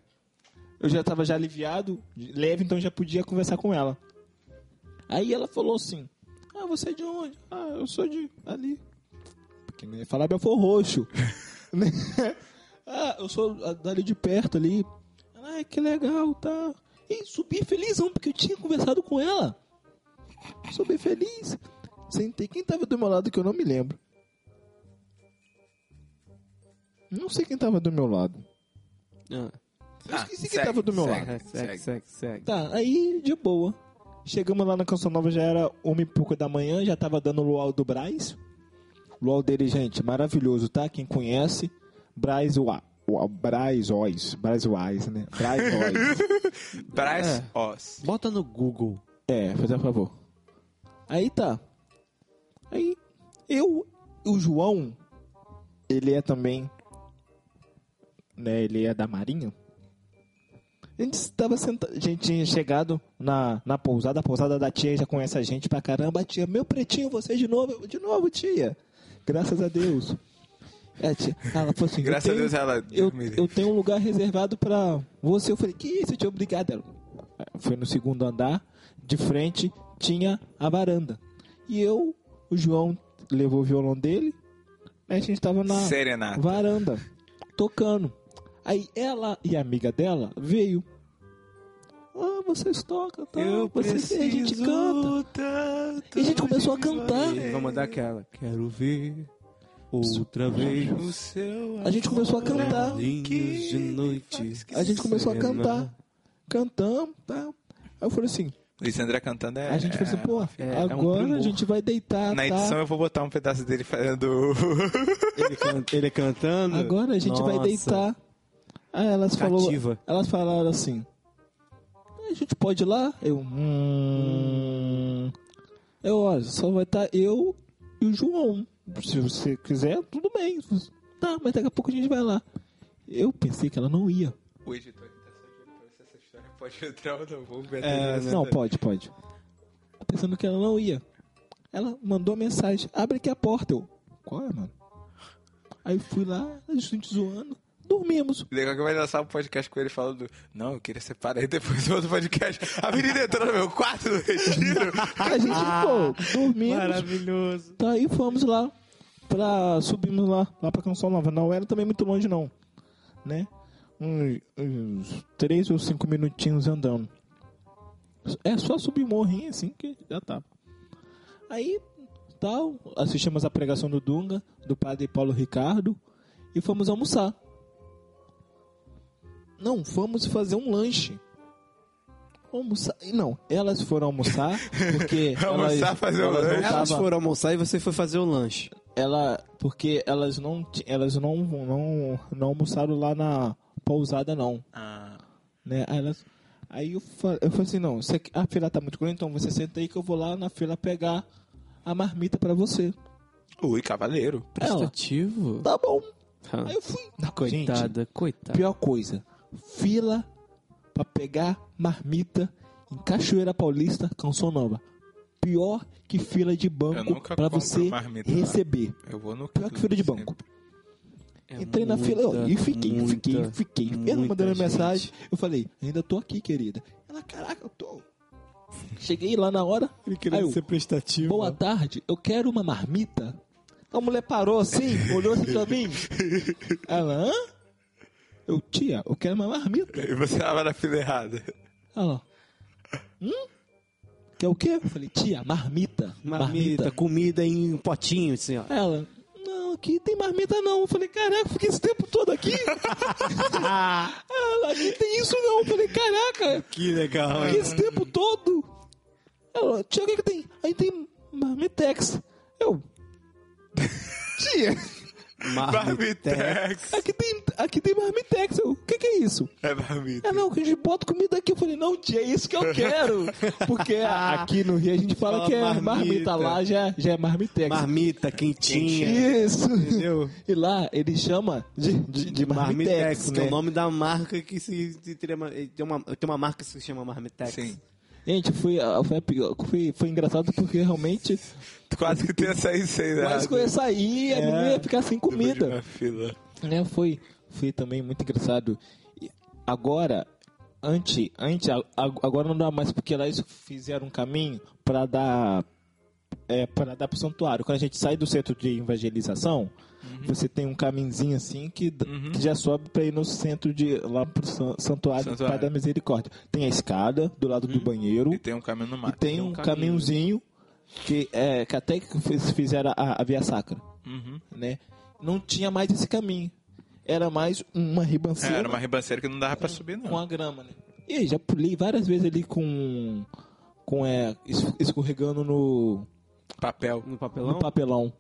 Eu já tava já aliviado, leve, então já podia conversar com ela. Aí ela falou assim: Ah, você é de onde? Ah, eu sou de ali. Porque não ia falar Belfor Roxo. [LAUGHS] Né? ah, eu sou dali de perto ali. Ah, que legal, tá. E subi felizão, porque eu tinha conversado com ela. Subi feliz. Sentei. Quem tava do meu lado que eu não me lembro? Não sei quem tava do meu lado. Ah, Eu esqueci quem segue, tava do meu segue. lado. segue, segue, segue, segue. Tá, aí de boa. Chegamos lá na Canção Nova, já era uma e pouco da manhã, já tava dando o luau do Braz. Luau dele, gente, maravilhoso, tá? Quem conhece, Braz Wa- Braz Oz. Braz Wise, né? Braz Oz. [LAUGHS] Braz Oz. Bota no Google. É, faz a favor. Aí tá. Aí, eu, o João, ele é também, né, ele é da Marinha. A gente estava sentado, a gente tinha chegado na, na pousada, a pousada da tia já conhece a gente pra caramba. Tia, meu pretinho, você de novo, de novo, tia. Graças a Deus. É, tia, ela falou assim, Graças eu a tenho- Deus ela- Eu, eu tenho um lugar reservado pra você. Eu falei, que isso, tia, obrigado. Ela, foi no segundo andar, de frente tinha a varanda. E eu, o João levou o violão dele, a gente tava na Serenata. varanda, tocando. Aí ela e a amiga dela veio. Ah, vocês tocam, tá? vocês, a gente canta. tanto E a gente começou a cantar. Vamos dar aquela. Quero ver outra vez. o seu A gente começou a cantar. De noite. A gente começou a cantar. Cantamos, tá? Aí eu falei assim, Luiz André cantando é. a gente falou assim, pô, é um agora primor. a gente vai deitar, Na tá? edição eu vou botar um pedaço dele fazendo. [LAUGHS] Ele, can- ele cantando. Agora a gente vai Nossa. deitar. Aí elas, falou, elas falaram assim: a gente pode ir lá? Eu, hum. Eu, olha, só vai estar eu e o João. Se você quiser, tudo bem. Tá, mas daqui a pouco a gente vai lá. Eu pensei que ela não ia. O editor tá ver se essa história pode entrar ou não. Vamos ver. É, até Não, pode, pode. Pensando que ela não ia. Ela mandou mensagem: abre aqui a porta. Eu, qual é, mano? Aí fui lá, a gente zoando, dormimos. Legal que vai lançar um podcast com ele falando: Não, eu queria separar aí depois do outro podcast. A menina entrou no meu quarto no retiro. [LAUGHS] A gente, pô, dormimos. Maravilhoso. Tá, aí fomos lá pra. Subimos lá, lá pra Canção Nova. Não era também muito longe, não. Né? Uns, uns três ou cinco minutinhos andando. É só subir o morrinho assim que já tá. Aí, tal, assistimos a pregação do Dunga, do padre Paulo Ricardo, e fomos almoçar. Não, fomos fazer um lanche. Almoçar. Não, elas foram almoçar porque. [LAUGHS] Almoçar, elas, fazer um elas não lanche. Elas foram almoçar e você foi fazer o lanche. ela porque elas não elas não não, não almoçaram lá na pousada não Ah, né aí, elas, aí eu, fa- eu falei assim não você, a fila tá muito grande então você senta aí que eu vou lá na fila pegar a marmita pra você ui, cavaleiro. ela Prestativo? tá bom Ah, aí eu fui Coitada, Gente, coitada. pior coisa fila pra pegar marmita em Cachoeira Paulista Canção Nova pior que fila de banco compro você marmita receber Eu vou no. pior que fila de banco É Entrei na muita, fila ó, e fiquei, muita, fiquei, fiquei. Ela mandando gente. mensagem. Eu falei, ainda tô aqui, querida. Ela, caraca, eu tô. Cheguei lá na hora. Ele eu, ser prestativo. Boa tarde, eu quero uma marmita. A mulher parou assim, [LAUGHS] olhou assim pra mim. Ela, hã? Eu, tia, eu quero uma marmita. E você tava na fila errada. Ela, hum? Quer o quê? Eu falei, tia, marmita. Marmita, comida em potinho, assim, ó. Ela, não, aqui tem marmita não. Eu falei, caraca, fiquei esse tempo todo aqui. [LAUGHS] Ela, aqui tem isso não. Eu falei, caraca, Que legal. fiquei esse tempo todo. Ela, tia, o que que tem? Aí tem marmitex. Eu, [LAUGHS] tia, Marmitex. aqui tem, aqui tem marmitex. Eu, o que que é isso? É marmita. É, não, que a gente bota comida aqui. Eu falei, não, tia, é isso que eu quero. Porque [LAUGHS] aqui no Rio a gente fala Fala que é marmita, marmita. lá já, já é marmitex. Marmita, quentinha. Isso. Entendeu? E lá ele chama de, de, de Marmitex, que é né? o nome da marca que se, se teria uma- tem uma tem uma marca que se chama Marmitex. Sim. Gente, foi, a- foi, pior- foi, foi engraçado porque realmente [LAUGHS] Quase que tenha saído sem nada. quase que eu ia sair e a menina ia ficar sem comida. fila. Né? Foi, foi também muito engraçado. E Agora, antes, antes, agora não dá mais porque lá eles fizeram um caminho para dar é, para dar pro santuário. Quando a gente sai do centro de evangelização, você tem um caminhozinho assim que, d- que já sobe para ir no centro de lá pro san- santuário, Santuário. Pai da Misericórdia. Tem a escada do lado do banheiro E tem um caminho no e mato. tem um caminhozinho que é que até que fiz- fizeram a, a via sacra, Uhum. né? Não tinha mais esse caminho. Era mais uma É, ribanceira era uma ribanceira que não dava pra subir, com não. a grama, né? E aí, já pulei várias vezes ali com com é, es- escorregando no Papel. No papelão? no papelão.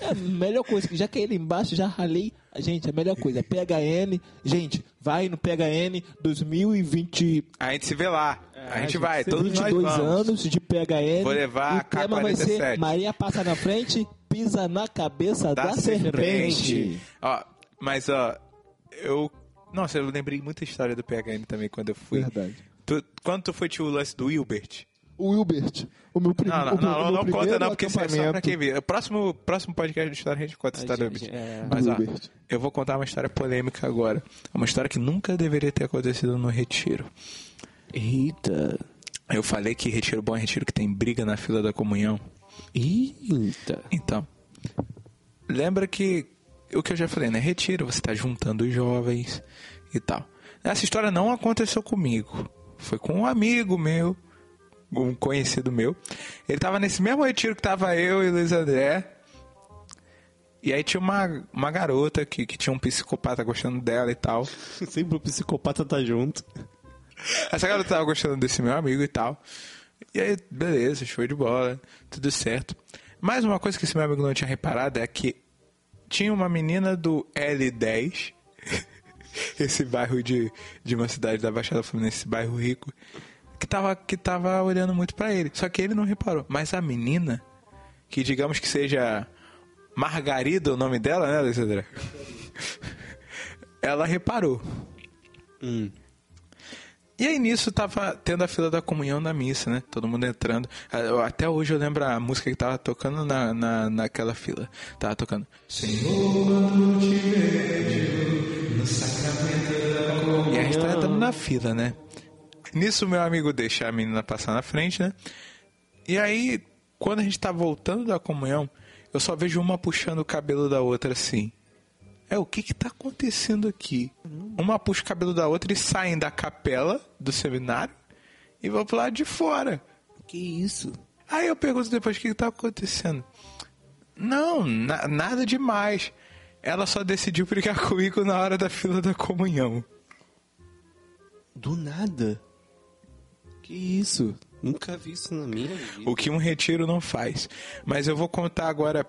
É a melhor coisa, já caí lá embaixo, já ralei. Gente, a melhor coisa, PHN. Gente, vai no PHN 2020, A gente se vê lá. a gente vai, todos nós 22 vamos. anos de PHN. Vou levar o a tema vai ser K47. Maria passa na frente, pisa na cabeça da, Da serpente. serpente. Ó, mas ó, eu. Nossa, eu lembrei muita história do PHN também quando eu fui. Verdade. Tu, quando tu foi tio o lance do Wilbert? O Wilbert, o meu primeiro Não, não, não, não, não conta primeiro não, porque isso é só pra quem vê. O próximo, próximo podcast de história a gente conta a história do Wilbert. é. Mas ó, Wilbert. eu vou contar uma história polêmica agora. Uma história que nunca deveria ter acontecido no retiro. Eita. Eu falei que retiro bom é retiro que tem briga na fila da comunhão. Eita. Então, lembra que o que eu já falei, né? Retiro, você tá juntando os jovens e tal. Essa história não aconteceu comigo. Foi com um amigo meu, um conhecido meu. Ele tava nesse mesmo retiro que tava eu e Luiz André. E aí tinha uma, uma garota que, que tinha um psicopata gostando dela e tal. [LAUGHS] Sempre o psicopata tá junto. Essa garota tava gostando desse meu amigo e tal. E aí, beleza, show de bola, tudo certo. Mais uma coisa que esse meu amigo não tinha reparado é que tinha uma menina do L10 [LAUGHS] esse bairro de, de uma cidade da Baixada Fluminense, esse bairro rico, que tava, que tava olhando muito pra ele. Só que ele não reparou. Mas a menina, que digamos que seja Margarida o nome dela, né, Luiz André? Ela reparou. E aí nisso tava tendo a fila da comunhão da missa, né? Todo mundo entrando. Ah, Até hoje eu lembro a música que tava tocando na, na, naquela fila. Tava tocando. Senhor, te vejo no sacramento da comunhão. E a gente tá entrando na fila, né? Nisso meu amigo deixa a menina passar na frente, né? E aí, quando a gente tá voltando da comunhão, eu só vejo uma puxando o cabelo da outra assim. É, o que que tá acontecendo aqui? Uma puxa o cabelo da outra e saem da capela do seminário e vão pro lado de fora. Que isso? Aí eu pergunto depois o que que tá acontecendo. Não, na- nada demais. Ela só decidiu [LAUGHS] brigar comigo na hora da fila da comunhão. Do nada. Que isso? Nunca vi isso na minha vida. O que um retiro não faz. Mas eu vou contar agora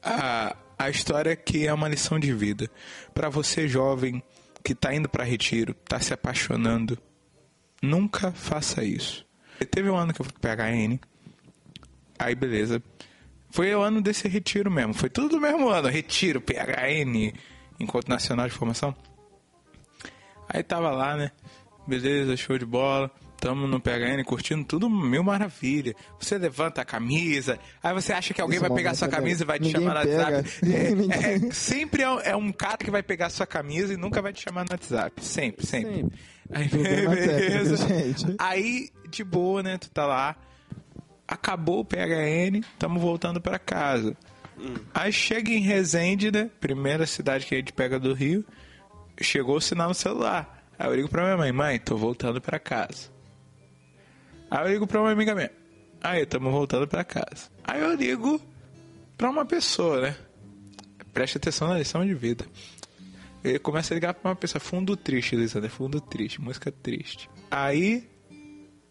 a, a história que é uma lição de vida. Pra você jovem que tá indo pra retiro, tá se apaixonando, nunca faça isso. Teve um ano que eu fui PHN, aí beleza. Foi o ano desse retiro mesmo, foi tudo do mesmo ano, retiro, PHN, Encontro Nacional de Formação. Aí tava lá, né? Beleza, show de bola. Tamo no PHN curtindo tudo mil maravilha. Você levanta a camisa, aí você acha que alguém Esse vai pegar sua é camisa e vai te chamar no pega. [LAUGHS] WhatsApp. É, é, sempre é, um- é um cara que vai pegar sua camisa e nunca vai te chamar no WhatsApp. Sempre, sempre. Sempre. Aí, beleza. técnico. Aí, de boa, né? Tu tá lá. Acabou o PHN, tamo voltando pra casa. Aí chega em Resende, né? Primeira cidade que a gente pega do Rio. Chegou o sinal no celular. Aí eu ligo pra minha mãe, mãe, tô voltando pra casa. Aí eu ligo pra uma amiga minha. Aí, tamo voltando pra casa. Aí eu ligo pra uma pessoa, né? Preste atenção na lição de vida. Ele começa a ligar pra uma pessoa, fundo triste, Lisandra, fundo triste, música triste. Aí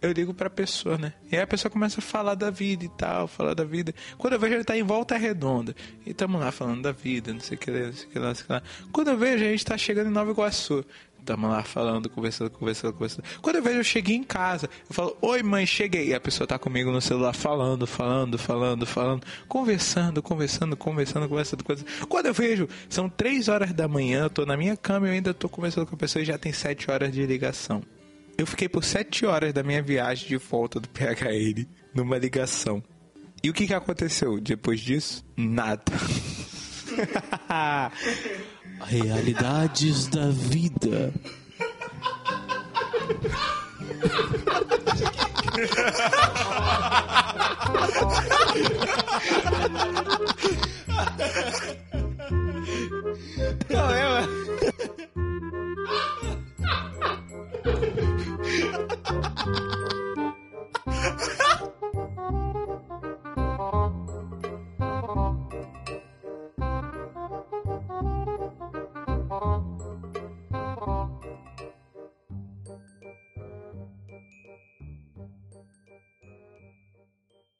eu ligo pra pessoa, né? E aí a pessoa começa a falar da vida e tal, falar da vida. Quando eu vejo, ele tá em volta redonda. E tamo lá falando da vida, não sei o que, não sei o que lá, não sei o que lá. Quando eu vejo, a gente tá chegando em Nova Iguaçu. Tamo lá falando, conversando, conversando, conversando. Quando eu vejo, eu cheguei em casa. Eu falo, oi mãe, cheguei. E a pessoa tá comigo no celular falando, falando, falando, falando. Conversando, conversando, conversando, conversando, conversando. Quando eu vejo, são três horas da manhã, eu tô na minha cama e eu ainda tô conversando com a pessoa e já tem sete horas de ligação. Eu fiquei por sete horas da minha viagem de volta do PHN numa ligação. E o que, que aconteceu depois disso? Nada. [LAUGHS] Realidades da vida. [LAUGHS]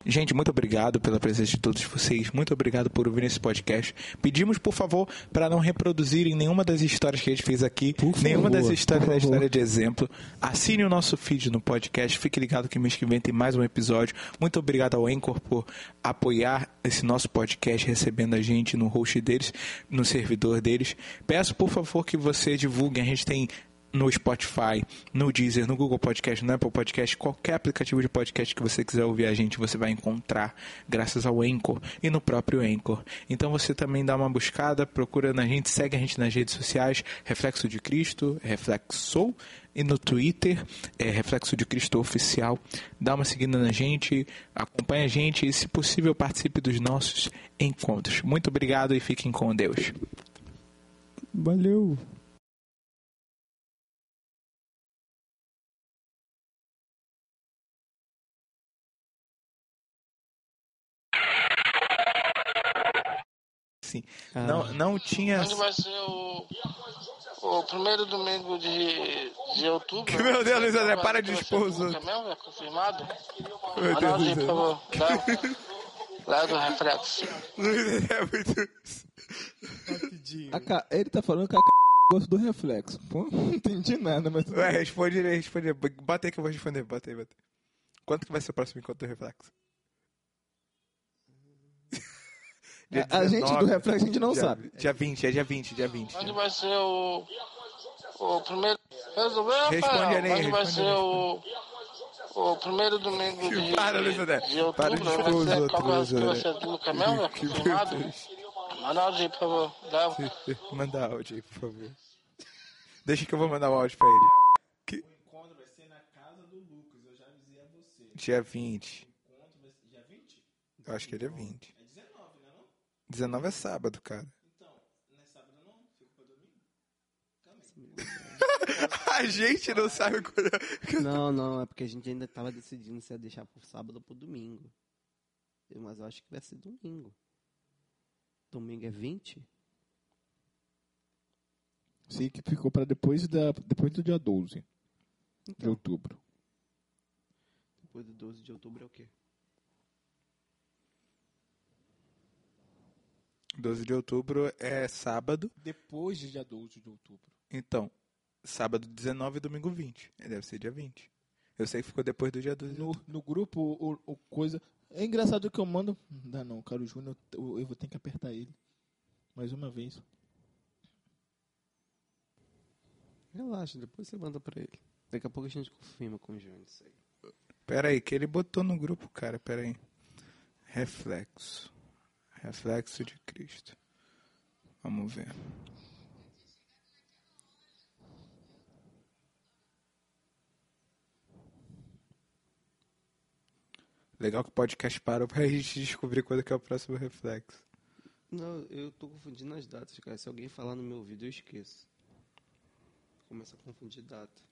Gente, muito obrigado pela presença de todos vocês. Muito obrigado por ouvir esse podcast. Pedimos, por favor, para não reproduzirem nenhuma das histórias que a gente fez aqui, Por nenhuma favor, das histórias da história de exemplo. Assine o nosso feed no podcast. Fique ligado que mês que vem tem mais um episódio. Muito obrigado ao Anchor por apoiar esse nosso podcast, recebendo a gente no host deles, no servidor deles. Peço, por favor, que você divulguem. A gente tem no Spotify, no Deezer, no Google Podcast, no Apple Podcast, qualquer aplicativo de podcast que você quiser ouvir a gente, você vai encontrar graças ao Anchor e no próprio Anchor. Então você também dá uma buscada, procura na gente, segue a gente nas redes sociais, Reflexo de Cristo, Reflexou, e no Twitter, é Reflexo de Cristo Oficial. Dá uma seguida na gente, acompanha a gente e, se possível, participe dos nossos encontros. Muito obrigado e fiquem com Deus. Valeu. Sim. Não, não tinha. Onde vai ser o, o primeiro domingo de, de outubro? [LAUGHS] Meu Deus, Luiz André, para de expor os outros. mesmo? É confirmado? Meu Deus aí, do por favor. Léo, Léo [LAUGHS] do Reflexo. Luiz André é muito. A ca- Ele tá falando que a gosto do reflexo. Pô, [LAUGHS] não entendi nada, mas. Ué, responde aí, responde aí. Bota aí que eu vou responder, bota aí, bota aí. Quanto que vai ser o próximo encontro do Reflexo? Dia A- a gente 19, do Reflexo, a gente não dia- sabe. Dia 20, é dia 20, dia 20. Onde vai ser o. O primeiro. Resolveu, Responde ali, Onde vai ser o. O primeiro domingo de, [LAUGHS] Para, Luiz André. de outubro, Para de vai ser, outros, qual que vai Luiz ser, vai André. ser do Camel, Que confirmado? Manda áudio aí, por favor. [LAUGHS] Manda áudio aí, por favor. Deixa que eu vou mandar o áudio pra ele. Que- encontro vai ser na casa do Lucas, eu já avisei a você. Dia 20. O encontro vai ser dia 20? Eu acho que é dia 20. É 19, né não? 19 é sábado, cara. Então, não é sábado não? Fica pra domingo? [LAUGHS] A gente não sabe quando é. Não, não, é porque a gente ainda tava decidindo se ia deixar pro sábado ou pro domingo. Eu- Mas eu acho que vai ser domingo. Domingo é 20? Sei que ficou pra depois, da, depois do dia 12 de Então, outubro. depois do 12 de outubro é o quê? 12 de outubro é sábado. Depois do dia 12 de outubro. Então, sábado 19 e domingo 20. É, Deve ser dia 20. Eu sei que ficou depois do dia 12 de No, outubro. no grupo, o, o coisa. É engraçado que eu mando. Não dá não, cara, o Júnior, eu, eu vou ter que apertar ele. Mais uma vez. Relaxa, depois você manda pra ele. Daqui a pouco a gente confirma com o Johnny isso aí. Pera aí, que ele botou no grupo, cara. Pera aí. Reflexo. Reflexo de Cristo. Vamos ver. Legal que o podcast parou pra [LAUGHS] gente descobrir quando é o próximo reflexo. Não, eu tô confundindo as datas, cara. Se alguém falar no meu ouvido, eu esqueço. Começa a confundir data.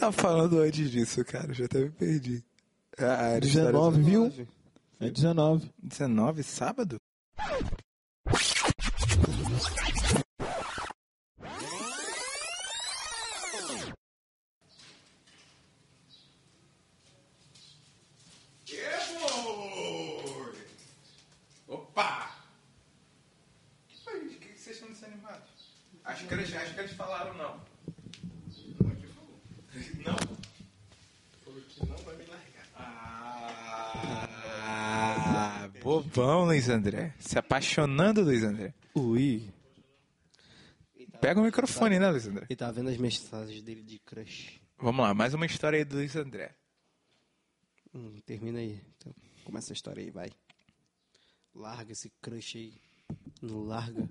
Tava falando antes disso, cara? Eu já até me perdi. Ah, era história 19, viu? 19. É 19. 19, sábado? André. Se apaixonando, Luiz André. Ui. Pega o microfone, né, Luiz André? Ele tava vendo as mensagens dele de crush. Vamos lá, mais uma história aí do Luiz André. Hum, termina aí. Então, começa a história aí, vai. Larga esse crush aí. Não larga.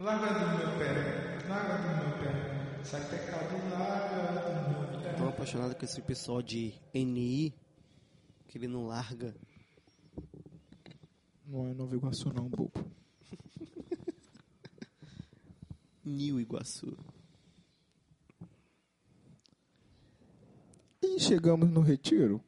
Larga do meu pé, larga do meu pé. Sai pecado, larga do meu pé. Tão apaixonado com esse pessoal de NI que ele não larga. Não é Nova Iguaçu não, bobo. [LAUGHS] Nil Iguaçu. E chegamos no retiro.